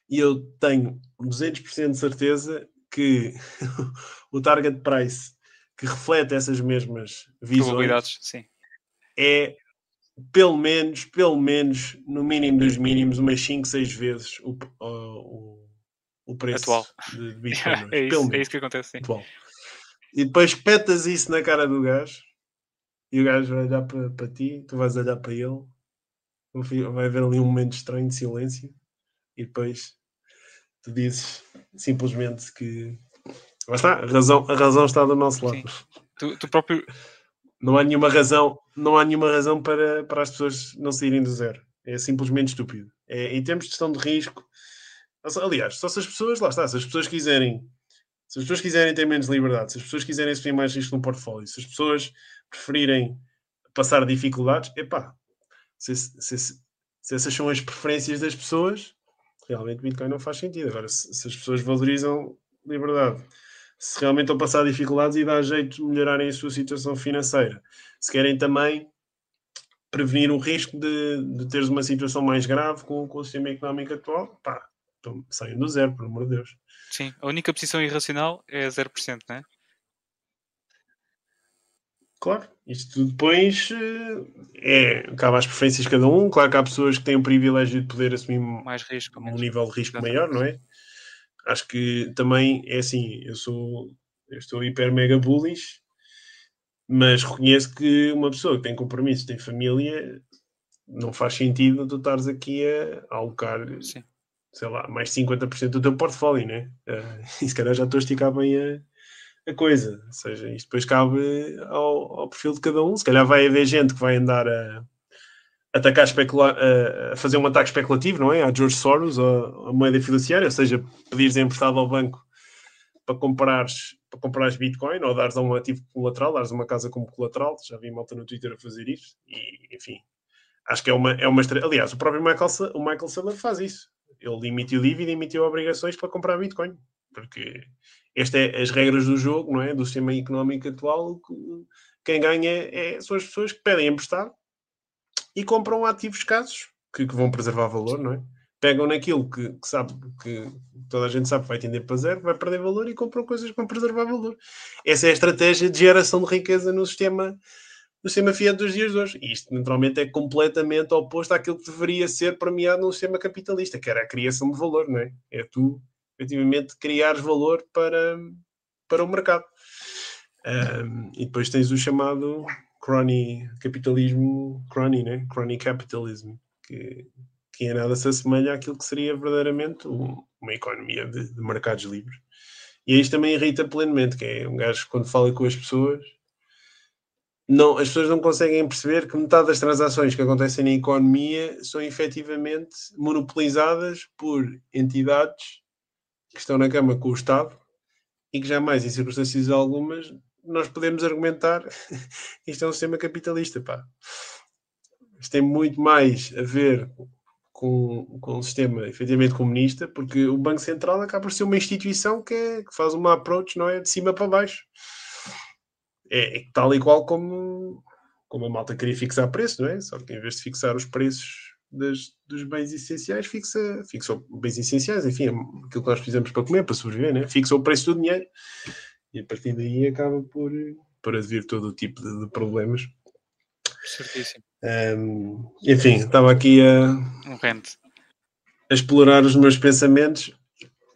E eu tenho 200% de certeza que [LAUGHS] o target price que reflete essas mesmas visões é pelo menos, pelo menos, no mínimo dos mínimos, umas 5, 6 vezes o, o, o preço atual. de [LAUGHS] Bitcoin. é, isso, é isso que acontece, sim. Atual. E depois petas isso na cara do gajo e o gajo vai olhar para, para ti, tu vais olhar para ele, vai haver ali um momento estranho de silêncio e depois tu dizes simplesmente que lá está, a razão, a razão está do nosso lado. Tu, tu, próprio não há nenhuma razão, não há nenhuma razão para, para as pessoas não saírem do zero. É simplesmente estúpido. É, em termos de gestão de risco, aliás, só se as pessoas, lá está, se as pessoas quiserem, se as pessoas quiserem ter menos liberdade, se as pessoas quiserem assumir mais risco no portfólio, se as pessoas preferirem passar dificuldades, epá, se, se, se, se essas são as preferências das pessoas, realmente Bitcoin não faz sentido. Agora, se, se as pessoas valorizam liberdade, se realmente estão a passar dificuldades e dá jeito de melhorarem a sua situação financeira, se querem também prevenir o risco de, de teres uma situação mais grave com, com o sistema económico atual, pá, então, saiam do zero, por amor de Deus. Sim, a única posição irracional é 0%, não é? Claro, isto depois eh, é, cabe às preferências de cada um. Claro que há pessoas que têm o privilégio de poder assumir mais risco, um nível de risco maior, não é? Acho que também é assim, eu sou eu estou hiper mega bullish, mas reconheço que uma pessoa que tem compromissos, tem família, não faz sentido tu estares aqui a alocar, Sim. sei lá, mais 50% do teu portfólio, né? Uh, [LAUGHS] e se calhar já estou a esticar bem a a coisa. Ou seja, isto depois cabe ao, ao, perfil de cada um. Se calhar vai haver gente que vai andar a, atacar especula a, fazer um ataque especulativo, não é? A George Soros, a, a moeda fiduciária, ou seja, pedires emprestado ao banco para comprares, para comprares Bitcoin ou dares a um ativo colateral, dares uma casa como colateral. Já vi malta no Twitter a fazer isso e, enfim, acho que é uma, é uma Aliás, o próprio Michael, o Michael Saylor faz isso. Ele emitiu dívida e emitiu obrigações para comprar Bitcoin, porque estas é as regras do jogo, não é? Do sistema económico atual, quem ganha é, são as pessoas que pedem emprestado e compram ativos escassos que, que, vão preservar valor, não é? Pegam naquilo que, que, sabe que toda a gente sabe que vai tender para zero, vai perder valor e compram coisas que vão preservar valor. Essa é a estratégia de geração de riqueza no sistema, no sistema fiat dos dias de hoje. E isto, naturalmente, é completamente oposto àquilo que deveria ser premiado num sistema capitalista, que era a criação de valor, não é? É tu efetivamente criares valor para, para o mercado. Um, e depois tens o chamado crony capitalismo, crony, né? crony capitalism, que, que em nada se assemelha àquilo que seria verdadeiramente uma economia de, de mercados livres. E isto também irrita plenamente, que é um gajo quando fala com as pessoas, não, as pessoas não conseguem perceber que metade das transações que acontecem na economia são efetivamente monopolizadas por entidades que estão na cama com o Estado e que jamais, em circunstâncias algumas, nós podemos argumentar [LAUGHS] isto é um sistema capitalista. Pá. Isto tem muito mais a ver com, com um sistema efetivamente comunista, porque o Banco Central acaba por ser uma instituição que, é, que faz uma approach não é, de cima para baixo. É, é, tal e qual como, como a malta queria fixar preço, não é? Só que em vez de fixar os preços das, dos bens essenciais, fixa, fixa bens essenciais, enfim, aquilo que nós fizemos para comer, para sobreviver, né? fixa o preço do dinheiro e a partir daí acaba por, por advir todo o tipo de, de problemas. Certíssimo. Um, enfim, estava aqui a, um a explorar os meus pensamentos.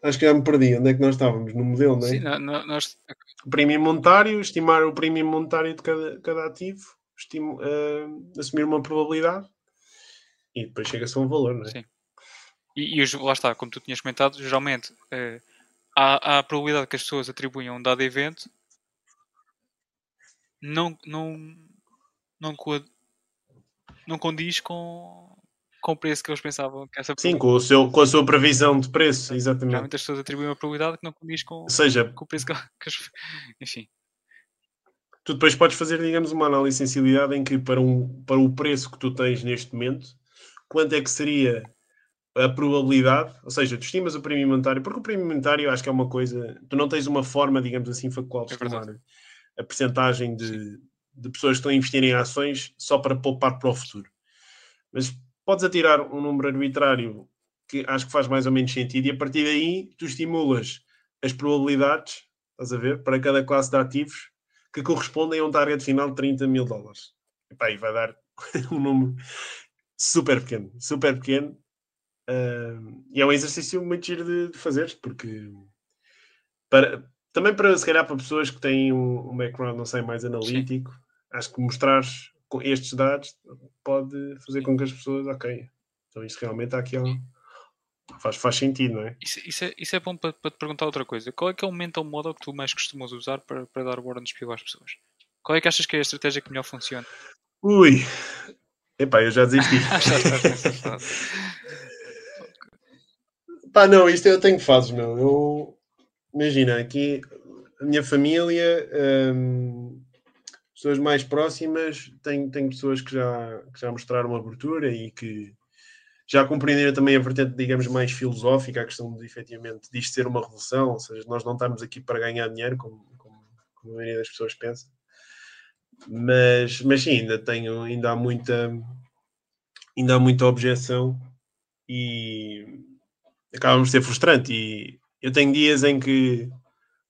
Acho que já me perdi. Onde é que nós estávamos? No modelo, não é? Sim, nós... O prémio monetário, estimar o prémio monetário de cada, cada ativo, estimo, uh, assumir uma probabilidade e depois chega-se a um valor, não é? Sim. E, e, lá está, como tu tinhas comentado, geralmente uh, há, há a probabilidade que as pessoas atribuem a um dado evento não, não, não, não condiz com, com o preço que eles pensavam que essa Sim, com, o seu, com a sua previsão de preço, exatamente. Realmente as pessoas atribuem uma probabilidade que não condiz com, seja, com o preço que, que Enfim. Tu depois podes fazer, digamos, uma análise de sensibilidade em que para, um, para o preço que tu tens neste momento, quanto é que seria a probabilidade, ou seja, tu estimas o prémio monetário, porque o prémio monetário acho que é uma coisa, tu não tens uma forma, digamos assim, factual de é estimar a percentagem de, de pessoas que estão a investir em ações só para poupar para o futuro. Mas podes atirar um número arbitrário que acho que faz mais ou menos sentido e a partir daí tu estimulas as probabilidades, estás a ver, para cada classe de ativos que correspondem a um target final de 30 mil dólares. E pá, aí vai dar [LAUGHS] um número super pequeno, super pequeno. Uh, e é um exercício muito giro de, de fazer, porque para, também para se calhar para pessoas que têm um, um background, não sei, mais analítico, Sim acho que mostrar estes dados pode fazer com que as pessoas, ok, então isto realmente há aqui um, faz, faz sentido, não é? Isso, isso é? isso é bom para, para, te perguntar outra coisa. Qual é que é o mental model que tu mais costumas usar para, para dar o de spiel às pessoas? Qual é que achas que é a estratégia que melhor funciona? Ui, epá, eu já desisti. [LAUGHS] [LAUGHS] [LAUGHS] Pá, não, isto eu tenho fases, meu. Eu, imagina, aqui a minha família, hum, pessoas mais próximas, tenho, tenho pessoas que já, que já mostraram abertura e que já compreenderam também a vertente, digamos, mais filosófica, a questão de efetivamente disto ser uma revolução, ou seja, nós não estamos aqui para ganhar dinheiro, como, como, como a maioria das pessoas pensa. Mas, mas sim, ainda tenho, ainda há muita ainda há muita objeção e acaba por ser frustrante. E eu tenho dias em que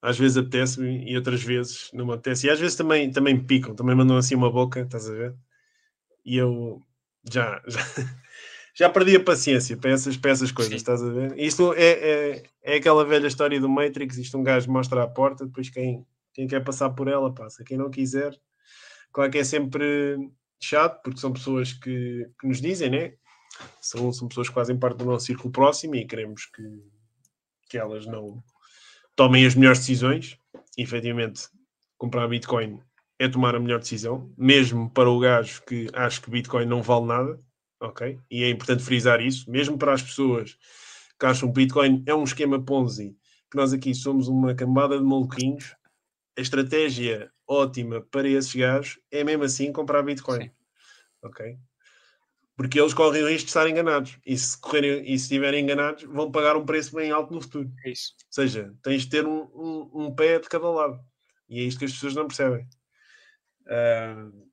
às vezes apetece-me e outras vezes não me apetece. E às vezes também, também me picam, também mandam assim uma boca, estás a ver? E eu já, [LAUGHS] já, já perdi a paciência para essas, para essas coisas, Sim. estás a ver? Isto é, é, é aquela velha história do Matrix, isto um gajo mostra a porta, depois quem, quem quer passar por ela passa, quem não quiser, claro que é sempre chato, porque são pessoas que, que nos dizem, né? São, são pessoas que fazem parte do nosso círculo próximo e queremos que, que elas não, tomem as melhores decisões. E, efetivamente, comprar Bitcoin é tomar a melhor decisão, mesmo para o gajo que acha que Bitcoin não vale nada, ok? E é importante frisar isso, mesmo para as pessoas que acham que Bitcoin é um esquema Ponzi, que nós aqui somos uma cambada de maluquinhos, a estratégia ótima para esses gajos é mesmo assim comprar Bitcoin, Sim. ok? Porque eles correm o risco de estar enganados. E se, correrem, e se estiverem enganados, vão pagar um preço bem alto no futuro. É isso. Ou seja, tens de ter um, um, um, pé de cada lado. E é isto que as pessoas não percebem. Uh,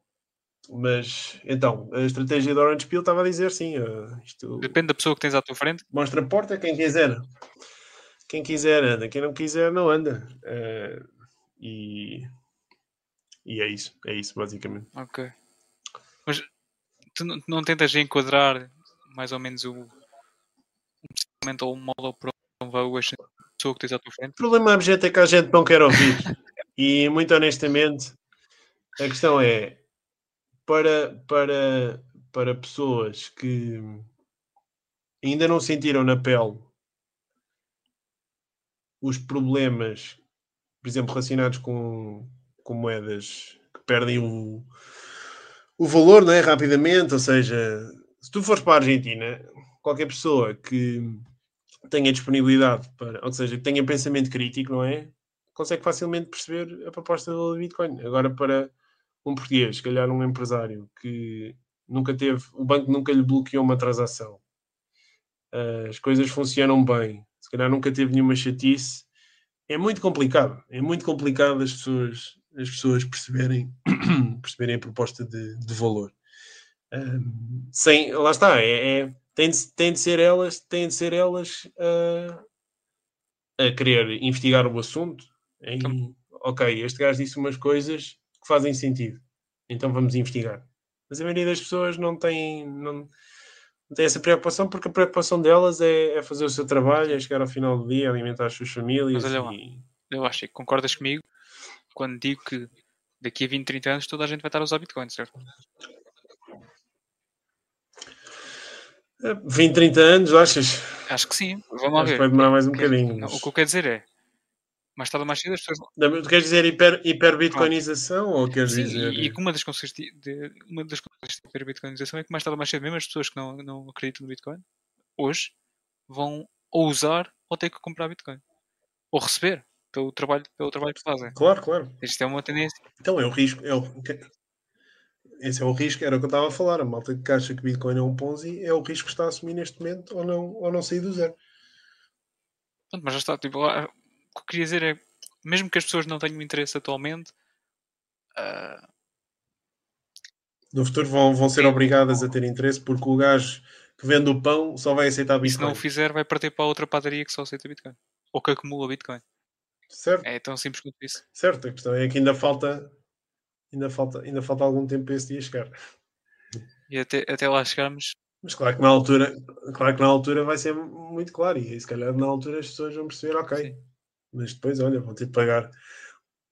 mas, então, a estratégia da Orange Peel estava a dizer sim. Uh, isto Depende da pessoa que tens à tua frente. Mostra a porta, quem quiser. Quem quiser anda, quem não quiser não anda. Uh, e, e é isso, é isso basicamente. Ok. Mas tu não, não tentas enquadrar mais ou menos o um pensamento ou um model para um da pessoa que tens à tua frente? O problema objeto é que a gente não quer ouvir. [LAUGHS] e muito honestamente, a questão é para, para, para pessoas que ainda não sentiram na pele os problemas, por exemplo, relacionados com, com moedas que perdem o, o valor não é? rapidamente, ou seja, se tu fores para a Argentina, qualquer pessoa que tenha disponibilidade para, ou seja, que tenha pensamento crítico, não é? Consegue facilmente perceber a proposta do Bitcoin. Agora, para um português, se calhar um empresário que nunca teve, o banco nunca lhe bloqueou uma transação, as coisas funcionam bem, se calhar nunca teve nenhuma chatice, é muito complicado. É muito complicado as pessoas, as pessoas perceberem, [CLEARS THROAT] perceberem a proposta de, de valor. Um, sem, lá está, é, é tem, de, tem de ser elas, tem de ser elas uh, a querer investigar o assunto. Em, então ok, este gajo disse umas coisas que fazem sentido, então vamos investigar. Mas a maioria das pessoas não tem, não, não tem essa preocupação porque a preocupação delas é, é, fazer o seu trabalho, é chegar ao final do dia, alimentar as suas famílias. Mas olha lá, e... eu acho que concordas comigo quando digo que daqui a 20, 30 anos toda a gente vai estar a usar Bitcoin, certo? 20, 30 anos, achas? Acho que sim. Vamos lá ver. Vai demorar mais um bocadinho. Mas... O que eu quero dizer é, mais tarde ou mais cedo as pessoas. Tu queres dizer hiper, hiperbitcoinização ou queres sim, dizer. E, e que uma das consequências de, uma das consequências de hiperbitcoinização é que mais tarde ou mais cedo, mesmo as pessoas que não, não acreditam no Bitcoin, hoje, vão ou usar ou ter que comprar Bitcoin. Ou receber pelo trabalho, pelo trabalho que fazem. Claro, claro. Isto é uma tendência. Então é o risco. É o, esse é o risco, era o que eu estava a falar. A malta que acha que Bitcoin é um Ponzi é o risco que está a assumir neste momento ou não, ou não sair do zero. Mas já está, tipo, o que eu queria dizer é, mesmo que as pessoas não tenham interesse atualmente, uh... no futuro vão, vão ser obrigadas a ter interesse porque o gajo que vende o pão só vai aceitar Bitcoin. E se não o fizer, vai partir para outra padaria que só aceita Bitcoin. Ou que acumula Bitcoin. Certo. É tão simples quanto isso. Certo, a questão é que ainda falta ainda falta, ainda falta algum tempo para esse dia chegar. E até, até lá chegarmos. Mas claro que na altura, claro que na altura vai ser muito claro, e se calhar na altura as pessoas vão perceber, ok. Sim. Mas depois, olha, vão ter de pagar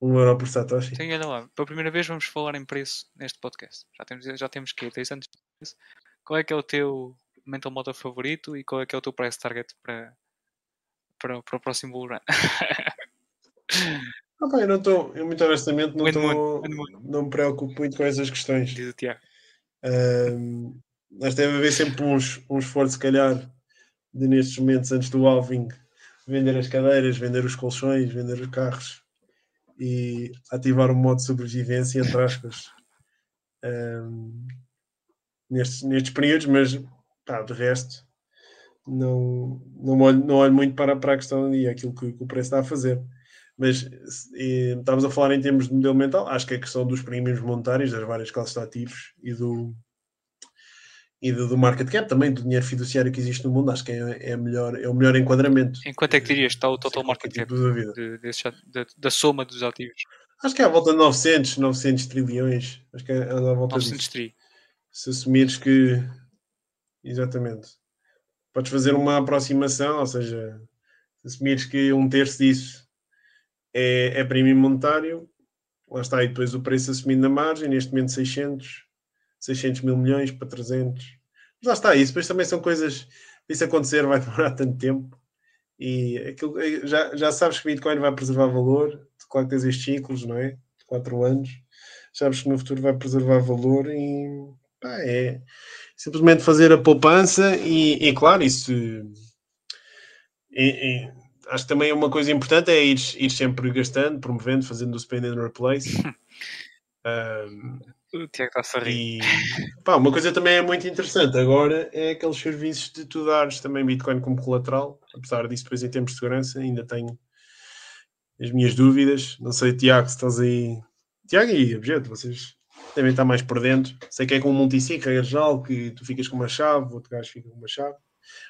um euro por Satoshi. Sim, olha lá, pela primeira vez vamos falar em preço neste podcast. Já temos, já temos que 10 anos disso. Qual é que é o teu mental model favorito e qual é que é o teu price target para, para, para o próximo bull run? [LAUGHS] Ah, pá, eu não estou, eu muito honestamente não, tô, não me preocupo muito com essas questões. Diz o Tiago. Um, nós deve haver sempre uns, um esforço, se calhar, de nestes momentos antes do halving, vender as cadeiras, vender os colchões, vender os carros e ativar o modo de sobrevivência, entre aspas, um, nestes, nestes períodos, mas pá, de resto não, não, olho, não olho muito para, para a questão dia, aquilo que, que o preço está a fazer. Mas e, estávamos a falar em termos de modelo mental, acho que a questão dos prémios monetários, das várias classes de ativos e do, e do, do, market cap, também do dinheiro fiduciário que existe no mundo, acho que é, é, melhor, é o melhor enquadramento. Em quanto é que dirias está o total market cap da, vida. De, desse, da, da, soma dos ativos? Acho que é à volta de 900, 900 trilhões. Acho que é à volta 900 tri. Se assumires que. Exatamente. Podes fazer uma aproximação, ou seja, se assumires que um terço disso é, é prémio monetário, lá está, e depois o preço assumindo na margem, neste momento 600, 600 mil milhões para 300. Mas lá está, isso depois também são coisas, isso acontecer vai demorar tanto tempo, e aquilo, já, já sabes que Bitcoin vai preservar valor, claro que tens estes ciclos, não é? De 4 anos, sabes que no futuro vai preservar valor e pá, é simplesmente fazer a poupança e, e claro, isso... E, e, acho que também é uma coisa importante é ir, ir sempre gastando, promovendo, fazendo o spend and replace. um, o Tiago está a rir. E, pá, uma coisa também é muito interessante agora é aqueles serviços de tu dares também Bitcoin como colateral, apesar disso depois em termos de segurança ainda tenho as minhas dúvidas. Não sei, Tiago, se estás aí. Tiago e Objeto, vocês devem estar mais por dentro. Sei que é com um multisig, é geral, que tu ficas com uma chave, outro gajo fica com uma chave.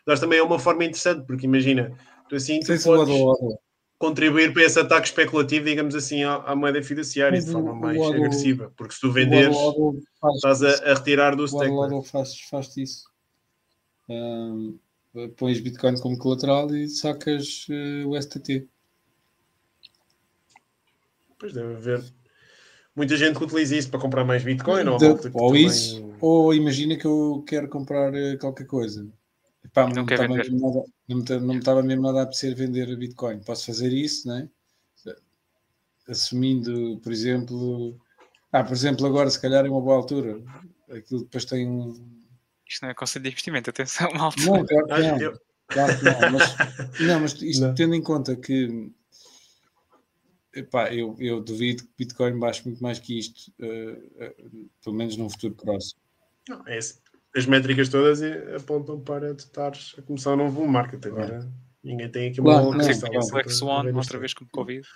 Mas também é uma forma interessante, porque imagina, Tu assim tu podes lado, contribuir para esse ataque especulativo, digamos assim, à, à moeda fiduciária de forma mais lado, agressiva. Porque se tu venderes, estás a, a, retirar do stack. O é? faz, faz isso. Um, pões Bitcoin como colateral e sacas uh, o STT. Pois deve haver muita gente que utiliza isso para comprar mais Bitcoin. ou, ou isso, ou imagina que eu quero comprar uh, qualquer coisa Epá, não não, me estava mesmo nada, não, me, ta- não me estava mesmo nada a apetecer vender Bitcoin. Posso fazer isso, né? Assumindo, por exemplo. Ah, por exemplo, agora se calhar é uma boa altura. Aquilo depois tem um. Isto não é conselho de investimento, atenção, [LAUGHS] malta. Não, claro que não. eu- Claro que não, mas, [LAUGHS] não, mas isto Não. tendo em conta que epá, eu, eu duvido que Bitcoin baixe muito mais que isto, eh, eh, pelo menos num futuro próximo. Não, é esse. As métricas todas apontam para tu estares a começar um novo market. Agora ninguém tem aqui uma Claro, Swan, a ver outra isto. vez com Covid.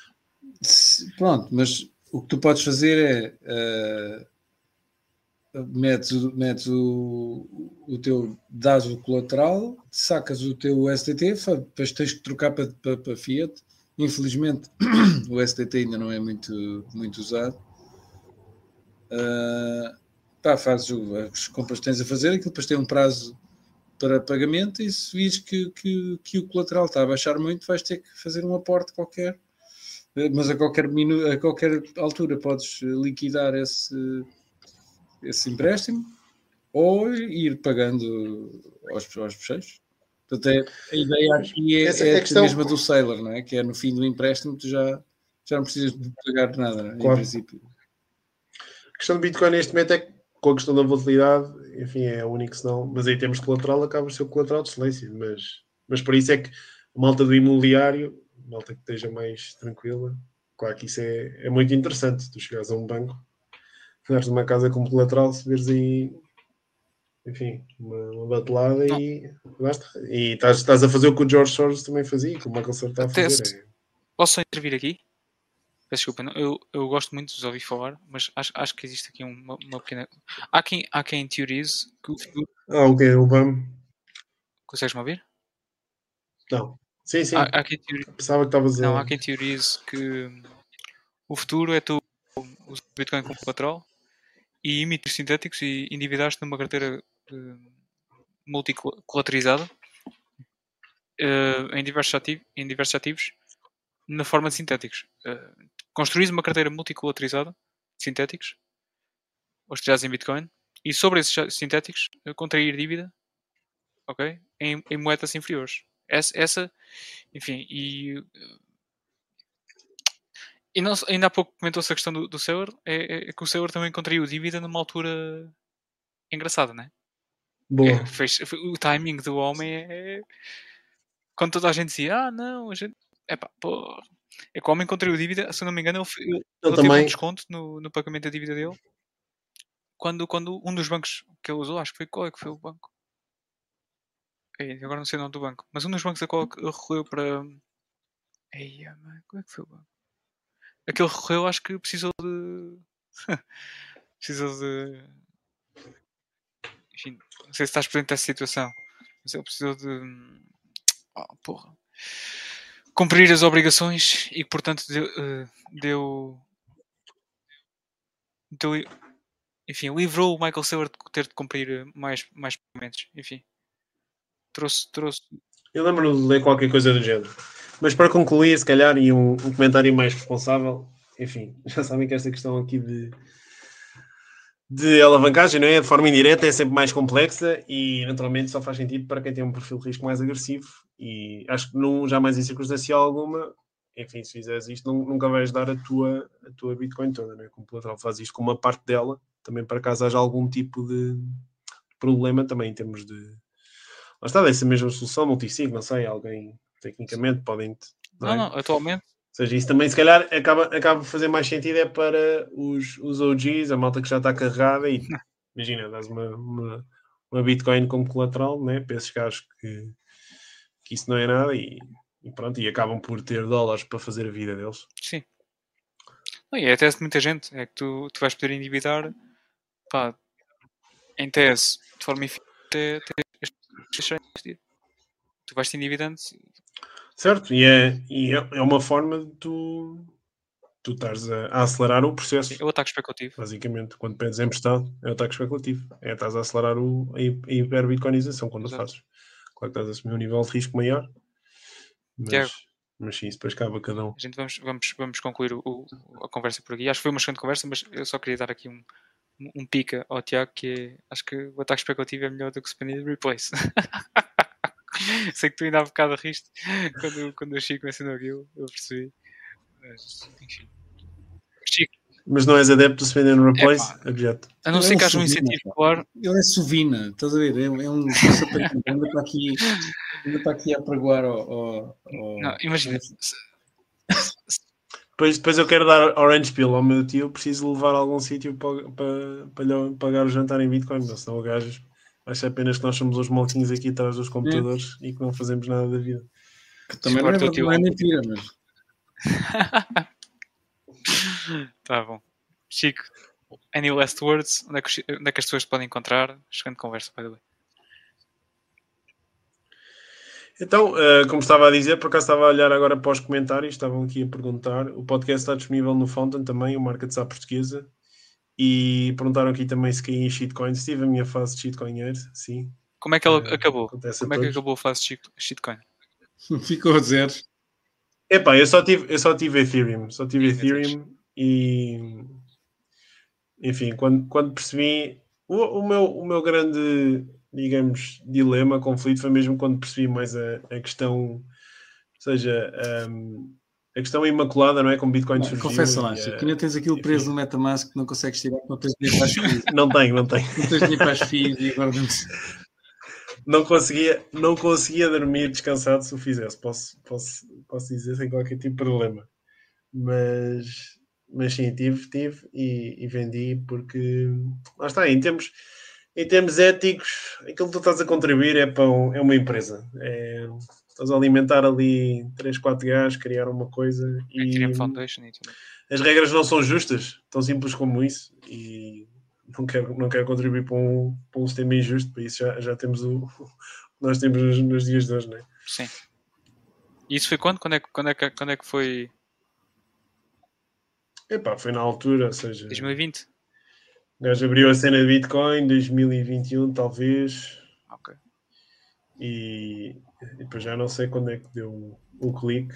Se- Pronto, mas o que tu podes fazer é eh, metes, o- metes o, o teu, dás o colateral, sacas o teu STT, depois tens que trocar para, para, para Fiat. Infelizmente [COUGHS] o STT ainda não é muito, muito usado. Ah, pá, fazes o- as compras que tens a fazer, aquilo depois tem um prazo para pagamento e se vires que, que, que o colateral está a baixar muito, vais ter que fazer um aporte qualquer. Eh, Mas a qualquer, minu a qualquer altura podes liquidar esse, esse empréstimo ou ir pagando aos, aos fecheiros. Portanto, é, a ideia aqui é, Essa é é a questão. mesma do Sailor, não é? Que é no fim do empréstimo tu já, já não precisas de pagar nada, é? em Claro. princípio. A questão do Bitcoin neste momento é que com a questão da volatilidade, enfim, é o único senão, mas em termos de colateral acaba por ser o colateral de excelência, mas, mas por isso é que a malta do imobiliário, a malta que esteja mais tranquila, claro que isso é, é muito interessante, tu chegares a um banco, dares numa casa com colateral, se veres aí, enfim, uma, uma batelada e basta. E estás, estás a fazer o que o George Soros também fazia, que o Michael a fazer. Teste. É, Posso intervir aqui? Peço desculpa, não, eu, eu gosto muito de os ouvir falar, mas acho, acho que existe aqui uma, uma pequena. Há quem, há quem teorize que o futuro. Ah, ok, o BAM. Consegues-me ouvir? Não. Sim, sim. Há, há quem teorize, Pensava que estavas a. não, há quem teorize que o futuro é tu usar o Bitcoin como colateral e emitir sintéticos e endividar-te numa carteira eh, multicolateralizada eh, em, diversos ativos, em diversos ativos na forma de sintéticos. Uh, construís uma carteira multicolateralizada de sintéticos, rastreados em Bitcoin, e sobre esses sintéticos uh, contrair dívida ok? em, em moedas inferiores. Essa, essa enfim, e, uh, e não, ainda há pouco comentou-se a questão do, do é, é- é que o Sewer também contraiu dívida numa altura engraçada, né? Boa. É, fez- o timing do homem é. Quando toda a gente dizia, ah, não, a gente. Epá, pô. É que o homem contraiu dívida, se não me engano, ele, ele, teve um também- desconto no, no pagamento da dívida dele. Quando, quando um dos bancos que ele usou, acho que foi qual é que foi o banco? Ei, agora não sei o nome do banco, mas um dos bancos a qual ele recorreu para. Ei, mãe, qual é que foi o banco? Aquele recorreu, acho que precisou de. [LAUGHS] precisou de. Enfim, não sei se estás presente dessa situação, mas ele precisou de. Oh, porra. Cumprir as obrigações e que, portanto, deu. eh, deu, deu- enfim, livrou o Michael Saylor de ter de cumprir eh, mais, mais pagamentos. Enfim, trouxe. trouxe Eu lembro de ler qualquer coisa do género. Mas para concluir, se calhar, e um, um comentário mais responsável, enfim, [LAUGHS] já sabem que esta questão aqui de, de alavancagem, não é? De forma indireta é sempre mais complexa e eventualmente só faz sentido para quem tem um perfil de risco mais agressivo. E acho que não, jamais em circunstância alguma, enfim, se fizeres isto, não- nunca vais dar a tua, a tua Bitcoin toda, não é? Como colateral, faz isto com uma parte dela, também para caso haja algum tipo de problema também em termos de Lá está, dessa mesma solução, multisig, não sei, alguém tecnicamente podem. não, é? não, atualmente. Ou seja, isso também se calhar acaba, acaba por fazer mais sentido é para os, os OGs, a malta que já está carregada e [LAUGHS] imagina, dás uma, uma, uma Bitcoin como colateral, né? para esses gajos que, que isso não é nada e, e pronto, e acabam por ter dólares para fazer a vida deles. Sim. Não, e é até de muita gente. É que tu, tu vais poder endividar, pá, em tese, de forma eficiente, até, investir. Tu vais te endividando. Certo? E é, e é, é uma forma de tu, tu estares a, a acelerar o processo. É o ataque especulativo. Basicamente, quando pedes emprestado, é o ataque especulativo. É estás a acelerar o, a hi- a hiperbitcoinização quando o Exato. fazes. Claro que estás a assumir um nível de risco maior. Tiago. Mas, mas sim, isso depois cabe a cada um. A gente vamos, vamos, vamos concluir o, o- a conversa por aqui. Acho que foi uma excelente conversa, mas eu só queria dar aqui um, um pica ao Tiago, que é, acho que o ataque especulativo é melhor do que o spend and replace. [LAUGHS] Sei que tu ainda há bocado riste quando, quando o Chico mencionou aquilo, eu percebi. Mas, enfim. Chico, Mas não és adepto do Spend and Replace? Objeto. a não ser é que haja um incentivo claro, Ele é sovina, estás a ver? É, é um sapatão, anda para aqui, anda para aqui a pregoar ao. ao- não, imagina, se- Depois, depois eu quero dar Orange Pill ao meu tio, preciso levar a algum sítio para, para, para lhe pagar o jantar em Bitcoin, não, senão o gajo acha apenas que nós somos os malquinhos aqui atrás dos computadores e que não fazemos nada da vida. que também não é, o não é mentira, mas [LAUGHS] tá bom. Chico, any last words? Onde é que, onde é que as pessoas te podem encontrar? Chegando conversa, by the way. Então, eh, como estava a dizer, por acaso estava a olhar agora para os comentários, estavam aqui a perguntar. O podcast está disponível no Fountain também, o Markets à Portuguesa. E perguntaram aqui também se caí em shitcoins. Tive a minha fase de shitcoinheiro, sim. Como é que ela Eh, acabou? acontece Como é que acabou a fase de shit- shitcoin? [LAUGHS] ficou a zero. Epá, eu só tive, eu só tive Ethereum, só tive Ethereum e enfim, quando, quando percebi o, o meu, o meu grande, digamos, dilema, conflito foi mesmo quando percebi mais a, a questão, ou seja, um, a questão imaculada, não é? Como Bitcoin Não, surgiu. confessa lá, que ainda tens aquilo preso enfim. no Metamask que não consegues tirar, não tens dinheiro para as FIIs. [LAUGHS] não tenho, não tenho. Não tens dinheiro para as FIIs e agora não Não conseguia, não conseguia dormir descansado se o fizesse, posso, posso, posso dizer sem qualquer tipo de problema. Mas, mas sim, tive, tive e, e vendi porque lá está, em termos, em termos éticos, aquilo que tu estás a contribuir é para um- é uma empresa. É, estás a alimentar ali 3, 4 gajos, criar uma coisa e Foundation e tudo. as regras não são justas, tão simples como isso, e não quero, não quero contribuir para um, para um sistema injusto, para isso já, já temos o, o [LAUGHS] que nós temos nos, nos dias de hoje, não é? Sim. E isso foi quando? Quando é, quando é, quando é que foi? Epá, foi na altura, ou seja, 2020? o gajo abriu a cena de Bitcoin 2021, talvez, Ok. e, e depois já não sei quando é que deu o, o clique.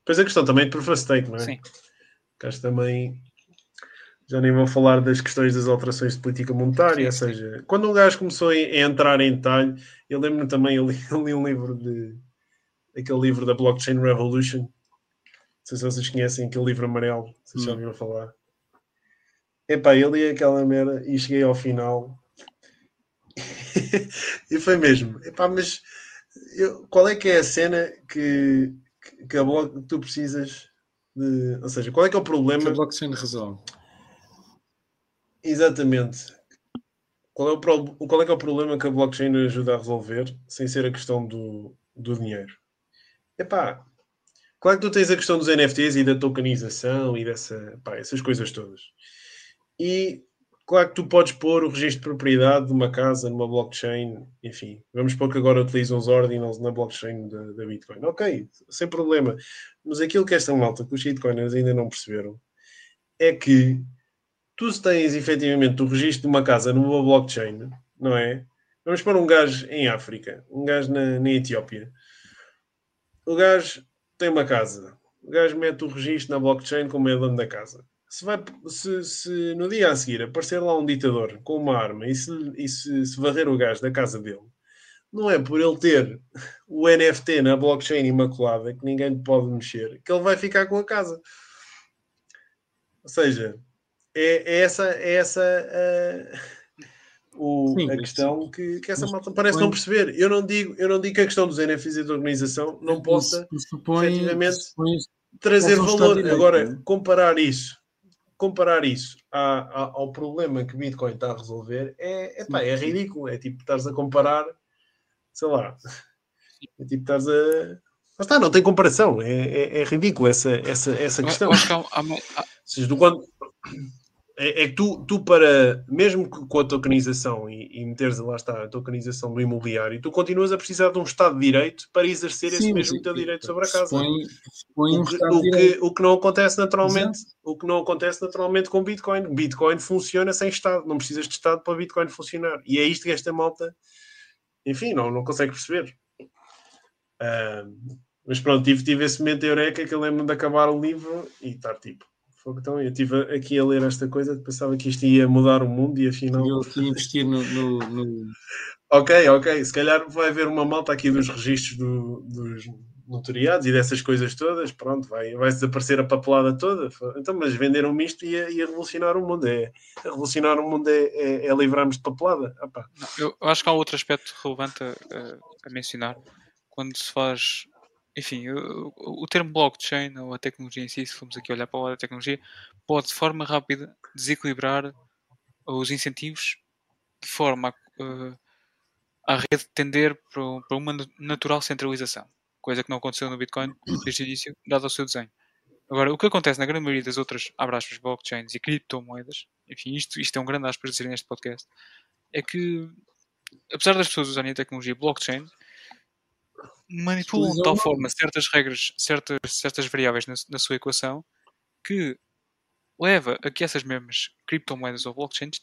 Depois a questão também de proof of stake, não é? Sim. Gajo também já nem vou falar das questões das alterações de política monetária, Sim, ou seja, quando um gajo começou a a entrar em detalhe, eu lembro-me também, eu li, [LAUGHS] eu li um livro de aquele livro da Blockchain Revolution. Não sei se vocês conhecem aquele livro amarelo, se já Hum. ouviram falar. Epá, eu li aquela merda e cheguei ao final [LAUGHS] e foi mesmo. Epá, mas eu- qual é que é a cena que, que, que a que tu precisas de. Ou seja, qual é que é o Que problema? a blockchain resolve. Exatamente. Qual é, o pro- qual é que é o problema que a blockchain ajuda a resolver sem ser a questão do, do dinheiro? Epá, claro que tu tens a questão dos NFTs e da tokenização e dessa, pá, essas coisas todas. E claro que tu podes pôr o registro de propriedade de uma casa numa blockchain, enfim, vamos supor que agora utilizam os ordinals na blockchain da, da Bitcoin. Ok, sem problema. Mas aquilo que esta malta, que os shitcoiners ainda não perceberam, é que tu se tens efetivamente o registro de uma casa numa blockchain, não é? Vamos pôr um gajo em África, um gajo na, na Etiópia. O gajo tem uma casa. O gajo mete o registro na blockchain como é dono da casa. Se, vai, se, se no dia a seguir aparecer lá um ditador com uma arma e se, e se, se varrer o gajo da casa dele, não é por ele ter o NFT na blockchain imaculada que ninguém pode mexer que ele vai ficar com a casa. Ou seja, é, é essa, é essa ah, o- Sim, a mas- questão que, que essa mas malta parece não perceber. Eu não, digo, eu não digo que a questão dos NFTs e da organização não possa Pressupõe- efetivamente, trazer valor. direito, Agora, não é? comparar isso, comparar isso à- à- ao problema que Bitcoin está a resolver é, epá, é ridículo. É tipo estares a comparar, sei lá, é tipo estares a. Lá está, não tem comparação. É, é, é ridículo essa, essa, essa questão. eu acho que há, há, há- seja, tu quando- é, é que tu, tu para, mesmo com a tokenização e, e meteres lá está a tokenização do imobiliário, tu continuas a precisar de um Estado de Direito para exercer esse Sim, mesmo sim, teu direito sobre a casa. Um O que, o que- o que não acontece naturalmente, o que não acontece naturalmente com Bitcoin. Bitcoin funciona sem Estado, não precisas de Estado para Bitcoin funcionar. E é isto que esta malta, enfim, não, não consegue perceber. Ah, mas pronto, tive, tive esse momento de eureka que eu lembro de acabar o livro e estar tipo, Então, eu estive aqui a ler esta coisa, pensava que isto ia mudar o mundo e afinal. Eu aqui investir no, no, no, Ok, ok. Se calhar vai haver uma malta aqui dos registros do- dos notariados e dessas coisas todas. Pronto, vai, vai desaparecer a papelada toda. Então, mas venderam-me isto e ia, ia revolucionar o mundo. É, revolucionar o mundo é, é, é livrarmos de papelada. Não, eu acho que há outro aspecto relevante a, a- a mencionar quando se faz. Enfim, o, o- termo blockchain ou a tecnologia em si, se formos aqui olhar para o lado da tecnologia, pode de forma rápida desequilibrar os incentivos de forma a, eh, a rede tender para, para uma na- natural centralização, coisa que não aconteceu no Bitcoin desde o início, dado o seu desenho. Agora, o que acontece na grande maioria das outras, aspas, blockchains e criptomoedas, enfim, isto, isto é um grande aspas dizer neste podcast, é que, apesar das pessoas usarem a tecnologia blockchain, manipulam de tal forma certas regras, certas, certas variáveis na, na sua equação, que leva a que essas mesmas criptomoedas ou blockchains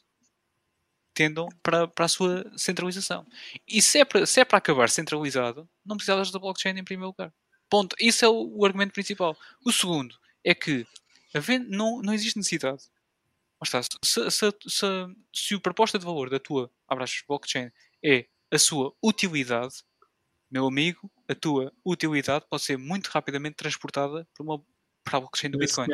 tendam para, para a sua centralização. E se é para, se é para acabar centralizado, não precisavas da blockchain em primeiro lugar. Ponto. Isso é o, o argumento principal. O segundo é que havendo, não, não existe necessidade. Mas está, se, se, se, se a proposta de valor da tua abraços blockchain é a sua utilidade, meu amigo, a tua utilidade pode ser muito rapidamente transportada para, uma, para a blockchain do Bitcoin.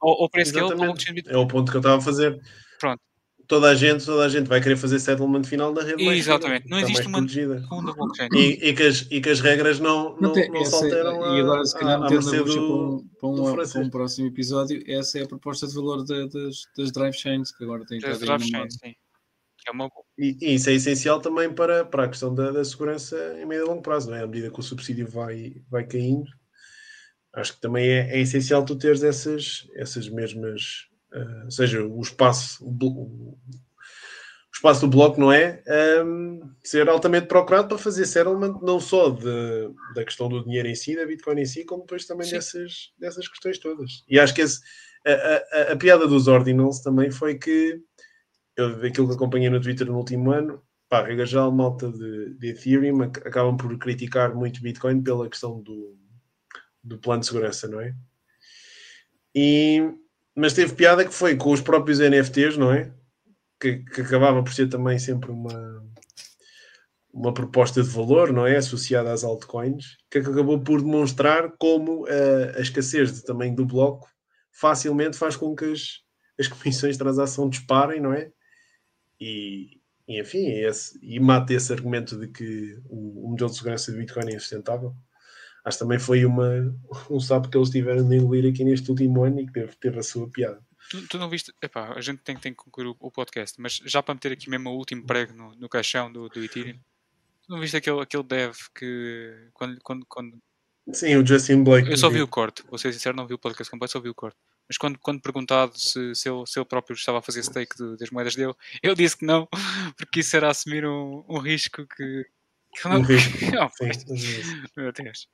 Ou, ou para é o Exatamente. blockchain do Bitcoin. É o ponto que eu estava a fazer. Pronto. Toda a gente, toda a gente vai querer fazer settlement final da rede. Exatamente. Não existe uma protegida. segunda blockchain. E, e, que as, e que as regras não, não, tem- não se alteram e agora, se calhar, metendo a bucha para um, para, um, para um próximo episódio, essa é a proposta de valor da- das, das drive chains, que agora tem Das drive chains, sim. É uma boa. E, e isso é essencial também para, para a questão da, da segurança em médio e longo prazo, não é? À medida que o subsídio vai, vai caindo, acho que também é, é essencial tu teres essas, essas mesmas, ah, ou seja, o espaço, o, o espaço do bloco, não é? Ahm, ser altamente procurado para fazer settlement não só de, da questão do dinheiro em si, da Bitcoin em si, como depois também Sim. dessas, dessas questões todas. E acho que esse, a- a- a piada dos ordinals também foi que eu, daquilo que acompanhei no Twitter no último ano, pá, regra geral, malta de, de Ethereum ac- acabam por criticar muito Bitcoin pela questão do, do plano de segurança, não é? E, mas teve piada que foi com os próprios NFTs, não é? Que, que acabava por ser também sempre uma, uma proposta de valor, não é? Associada às altcoins, que acabou por demonstrar como eh, a escassez de tamanho do bloco facilmente faz com que as, as comissões de transação disparem, não é? E, e, enfim, esse, e mata esse argumento de que o, o modelo de segurança do Bitcoin é insustentável. Acho que também foi uma, um sapo que eles tiveram de engolir aqui neste último ano e que teve, teve a sua piada. Tu, tu não viste. Epá, a gente tem, tem que concluir o, o podcast, mas já para meter aqui mesmo o último prego no, no caixão do, do Ethereum, tu não viste aquele, aquele dev que. Quando, quando, quando... Sim, o Justin Blake. Eu só vi o corte, vou ser sincero, não vi o podcast completo, só vi o corte. Mas quando, quando perguntado se, se, ele, se ele próprio estava a fazer stake de- das moedas dele, ele disse que não, [LAUGHS] porque isso era assumir um, um risco que. que não, Um [LAUGHS] risco, Não, Sim. meu Deus.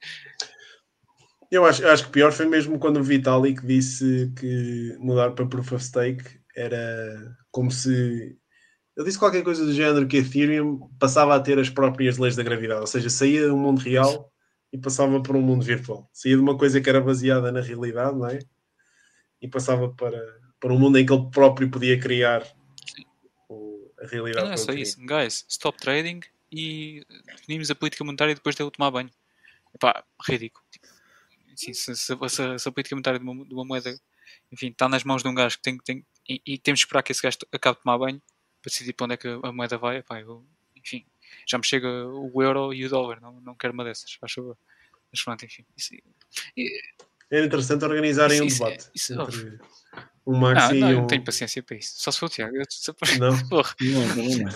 Eu acho, eu acho que pior foi mesmo quando o Vitalik disse que mudar para Proof of Stake era como se. Ele disse qualquer coisa do género que Ethereum passava a ter as próprias leis da gravidade, ou seja, saía do mundo real e passava para um mundo virtual. Saía de uma coisa que era baseada na realidade, não é? E passava para, para um mundo em que ele próprio podia criar o- a E realidade. não é só isso, guys, stop trading e definimos a política monetária depois dele tomar banho. Epá, ridículo. Assim, se, se- se- se a política monetária de uma, de uma moeda, enfim, está nas mãos de um gajo que tem, tem e, e temos que esperar que esse gajo acabe de tomar banho para decidir para onde é que a moeda vai, epá, eu, enfim, já me chega o euro e o dólar, não, não quero uma dessas, faz favor. Mas pronto, enfim. Isso, Era interessante organizarem Isso- um isso é- debate isso é entre um Maxi não, não, e eu um. não tenho paciência para isso. Só se for o Tiago. Eu, Não? [LAUGHS] porra, Não, não.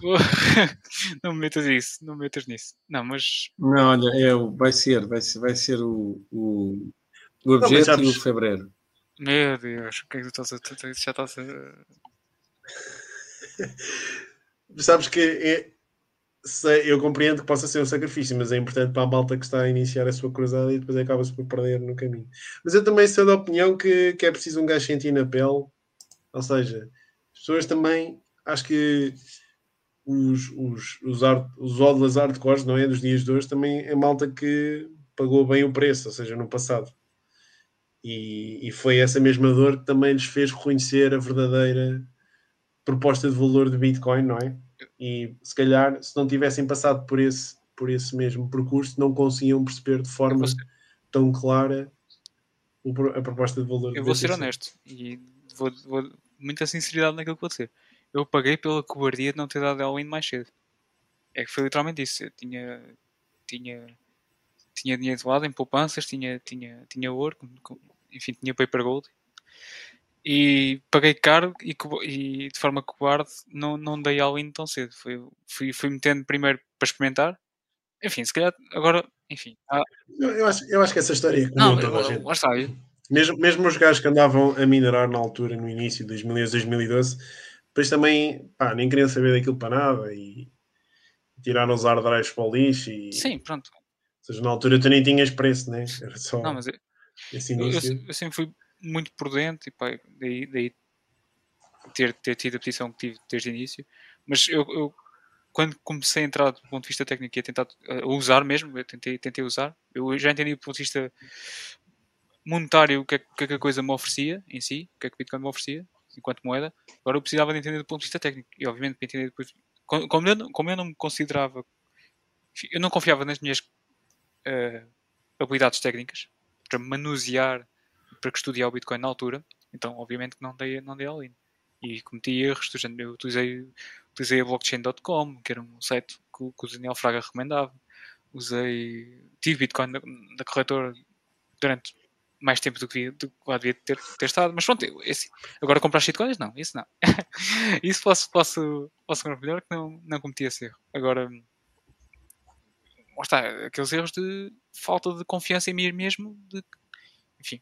porra. [LAUGHS] não me metas isso, não me metas nisso. Não, mas Não, olha, é, o- vai ser, vai ser, vai ser o, o, o objeto e sabes- o fevereiro. Meu Deus, o que é que tu estás a. tu- tu- Já estás a. [LAUGHS] Sabes que é- sei- eu compreendo que possa ser um sacrifício, mas é importante para a malta que está a iniciar a sua cruzada e depois acaba-se por perder no caminho. Mas eu também sou da opinião que, que é preciso um gajo sentir na pele, ou seja, as pessoas também, acho que os, os, os, art, os odlas hardcores, não é? Dos dias de hoje, também é malta que pagou bem o preço, ou seja, no passado. E, e foi essa mesma dor que também lhes fez reconhecer a verdadeira proposta de valor de Bitcoin, não é? E se calhar, se não tivessem passado por esse, por esse mesmo percurso, não conseguiam perceber de forma tão clara a proposta de valor. Eu vou ser honesto e vou, vou muita sinceridade naquilo que vou dizer. Eu paguei pela cobardia de não ter dado all-in mais cedo. É que foi literalmente isso. Eu tinha, tinha, tinha dinheiro de lado em poupanças, tinha, tinha, tinha ouro, enfim, tinha paper gold. E paguei caro e, e de forma cobarde não, não dei all-in tão cedo. Fui, fui, fui metendo primeiro para experimentar. Enfim, se calhar agora, enfim. Ah, eu, acho, eu acho que essa história é comum não, toda a gente. Lá está, eu, mesmo, mesmo os gajos que andavam a minerar na altura, no início de 2011, 2012, depois também pá, nem queriam saber daquilo para nada e tiraram os hard drives para o lixo. E, Sim, pronto. Ou seja, na altura tu nem tinhas preço, né? Era só. Não, mas eu, esse início. Eu, eu, sempre fui muito prudente e pá, daí, daí ter, ter tido a posição que tive desde o início. Mas eu, eu quando comecei a entrar do ponto de vista técnico e a tentar a usar mesmo, eu tentei, tentei usar, eu já entendi do ponto de vista monetário o que, é, que, é, que a coisa me oferecia em si, o que é que o Bitcoin me oferecia enquanto moeda. Agora eu precisava de entender do ponto de vista técnico e obviamente para entender depois como eu, como eu não me considerava eu não confiava nas minhas uh, habilidades técnicas para manusear para estudar o Bitcoin na altura então obviamente que não dei, não dei all-in e cometi erros, eu utilizei, utilizei a blockchain.com que era um site que, que o Daniel Fraga recomendava usei, tive Bitcoin da, da corretora durante mais tempo do que, que lá devia ter, ter estado. Mas pronto, esse, agora comprar shitcoins? Não, isso não. [LAUGHS] isso posso, posso, posso melhor que não, não cometi esse erro. Agora, está, aqueles erros de falta de confiança em mim mesmo. De, enfim,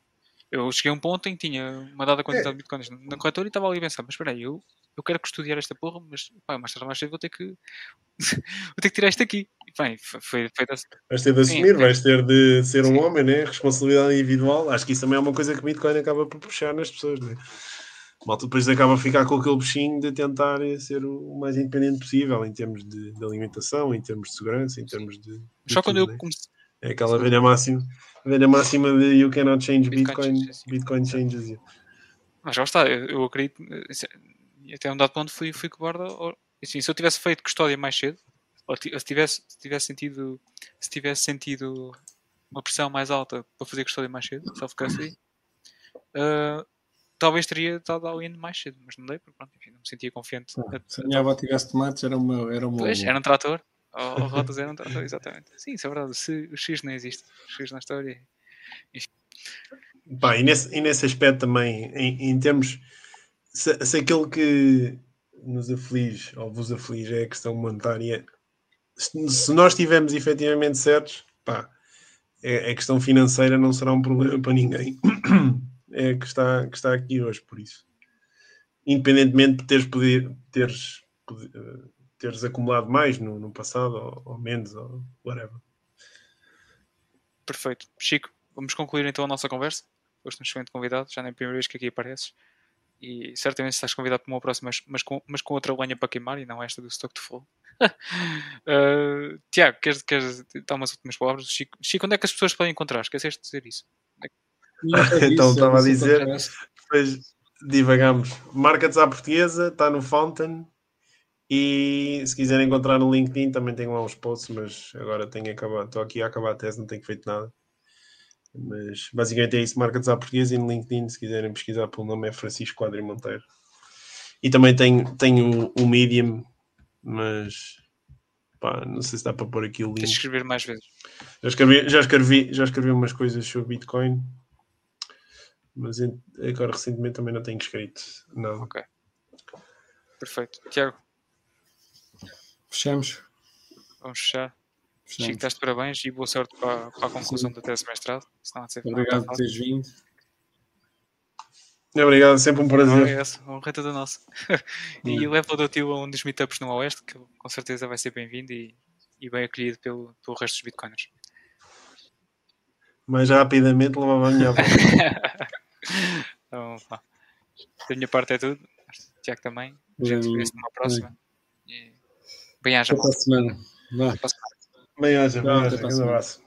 eu cheguei a um ponto em que tinha uma dada quantidade é. de bitcoins na corretora e estava ali a pensar, mas espera aí, eu eu quero custodiar esta porra, mas pá, mais tarde mais cedo vou ter que [LAUGHS] vou ter que tirar isto aqui. E, bem, foi, foi assim. Vais ter de assumir, Sim, vais ter de ser um homem, né? Responsabilidade individual. Acho que isso também é uma coisa que o Bitcoin acaba por puxar nas pessoas, né? Malta depois acaba a ficar com aquele bichinho de tentar ser o mais independente possível em termos de, de alimentação, em termos de segurança, em termos de. de Só tudo, quando eu né? comecei. É aquela velha máxima, velha máxima de you cannot change Bitcoin, Bitcoin, Bitcoin changes you. Mas já está, eu, eu acredito e até um dado ponto fui, fui cobarde. Ou, assim, se eu tivesse feito custódia mais cedo, ou se tivesse, se tivesse sentido se tivesse sentido uma pressão mais alta para fazer custódia mais cedo, self-custody, uh, talvez teria estado ao indo mais cedo, mas não dei, porque pronto, enfim, não me sentia confiante. Ah, se a minha avó tivesse tomates, era uma. Era uma pois, era um trator. Ou, rodas era um trator, exatamente. Sim, isso é verdade. Se, o X não existe, o X na história. Pá, e, nesse, e nesse aspecto também, em, em termos se, se aquilo que nos aflige ou vos aflige é a questão monetária, se, se nós estivermos efetivamente certos, pá, é, a questão financeira não será um problema para ninguém. [CLEARS THROAT] É que está, que está aqui hoje, por isso. Independentemente de teres, poder, teres, poder, teres acumulado mais no, no passado ou, ou menos, ou whatever. Perfeito. Chico, vamos concluir então a nossa conversa. Hoje temos um excelente convidado, já nem é a primeira vez que aqui apareces e certamente estás convidado para uma próxima, mas com, mas com outra lenha para queimar e não esta do Stock to Flow. [LAUGHS] uh, Tiago, queres, queres dar umas últimas palavras? Chico, Chico, onde é que as pessoas podem encontrar? Esqueceste de dizer isso. [LAUGHS] então estava a dizer, depois divagamos. Marca-te à portuguesa, está no Fountain. E se quiserem encontrar no LinkedIn, também tenho lá uns posts, mas agora tenho acabado, estou aqui a acabar a tese, não tenho feito nada. Mas basicamente é isso, marca à portuguesa e no LinkedIn, se quiserem pesquisar pelo nome, é Francisco Quadri Monteiro. E também tenho, tenho o, Medium, mas pá, não sei se dá para pôr aqui o link. Tens de escrever mais vezes. Já escrevi, já, escrevi, já escrevi umas coisas sobre Bitcoin, mas agora recentemente também não tenho escrito nada. Ok. Perfeito. Tiago. Fechamos. Vamos fechar. Chico, estás de parabéns e boa sorte para, para a conclusão Sim. tese de mestrado. Obrigado por teres vindo. Obrigado, sempre um prazer. Não, é essa, honra toda nossa. [LAUGHS] e leva o teu tio a um dos meetups no Oeste, que com certeza vai ser bem-vindo e, e bem acolhido pelo, pelo resto dos bitcoiners. Mais rapidamente levava a minha avó. [LAUGHS] então, pá. Da minha parte é tudo. Tiago também. A gente vê-se numa próxima. Bem-aja. Até para a semana. Até para a semana. Bem, haja, bem, haja. Um abraço.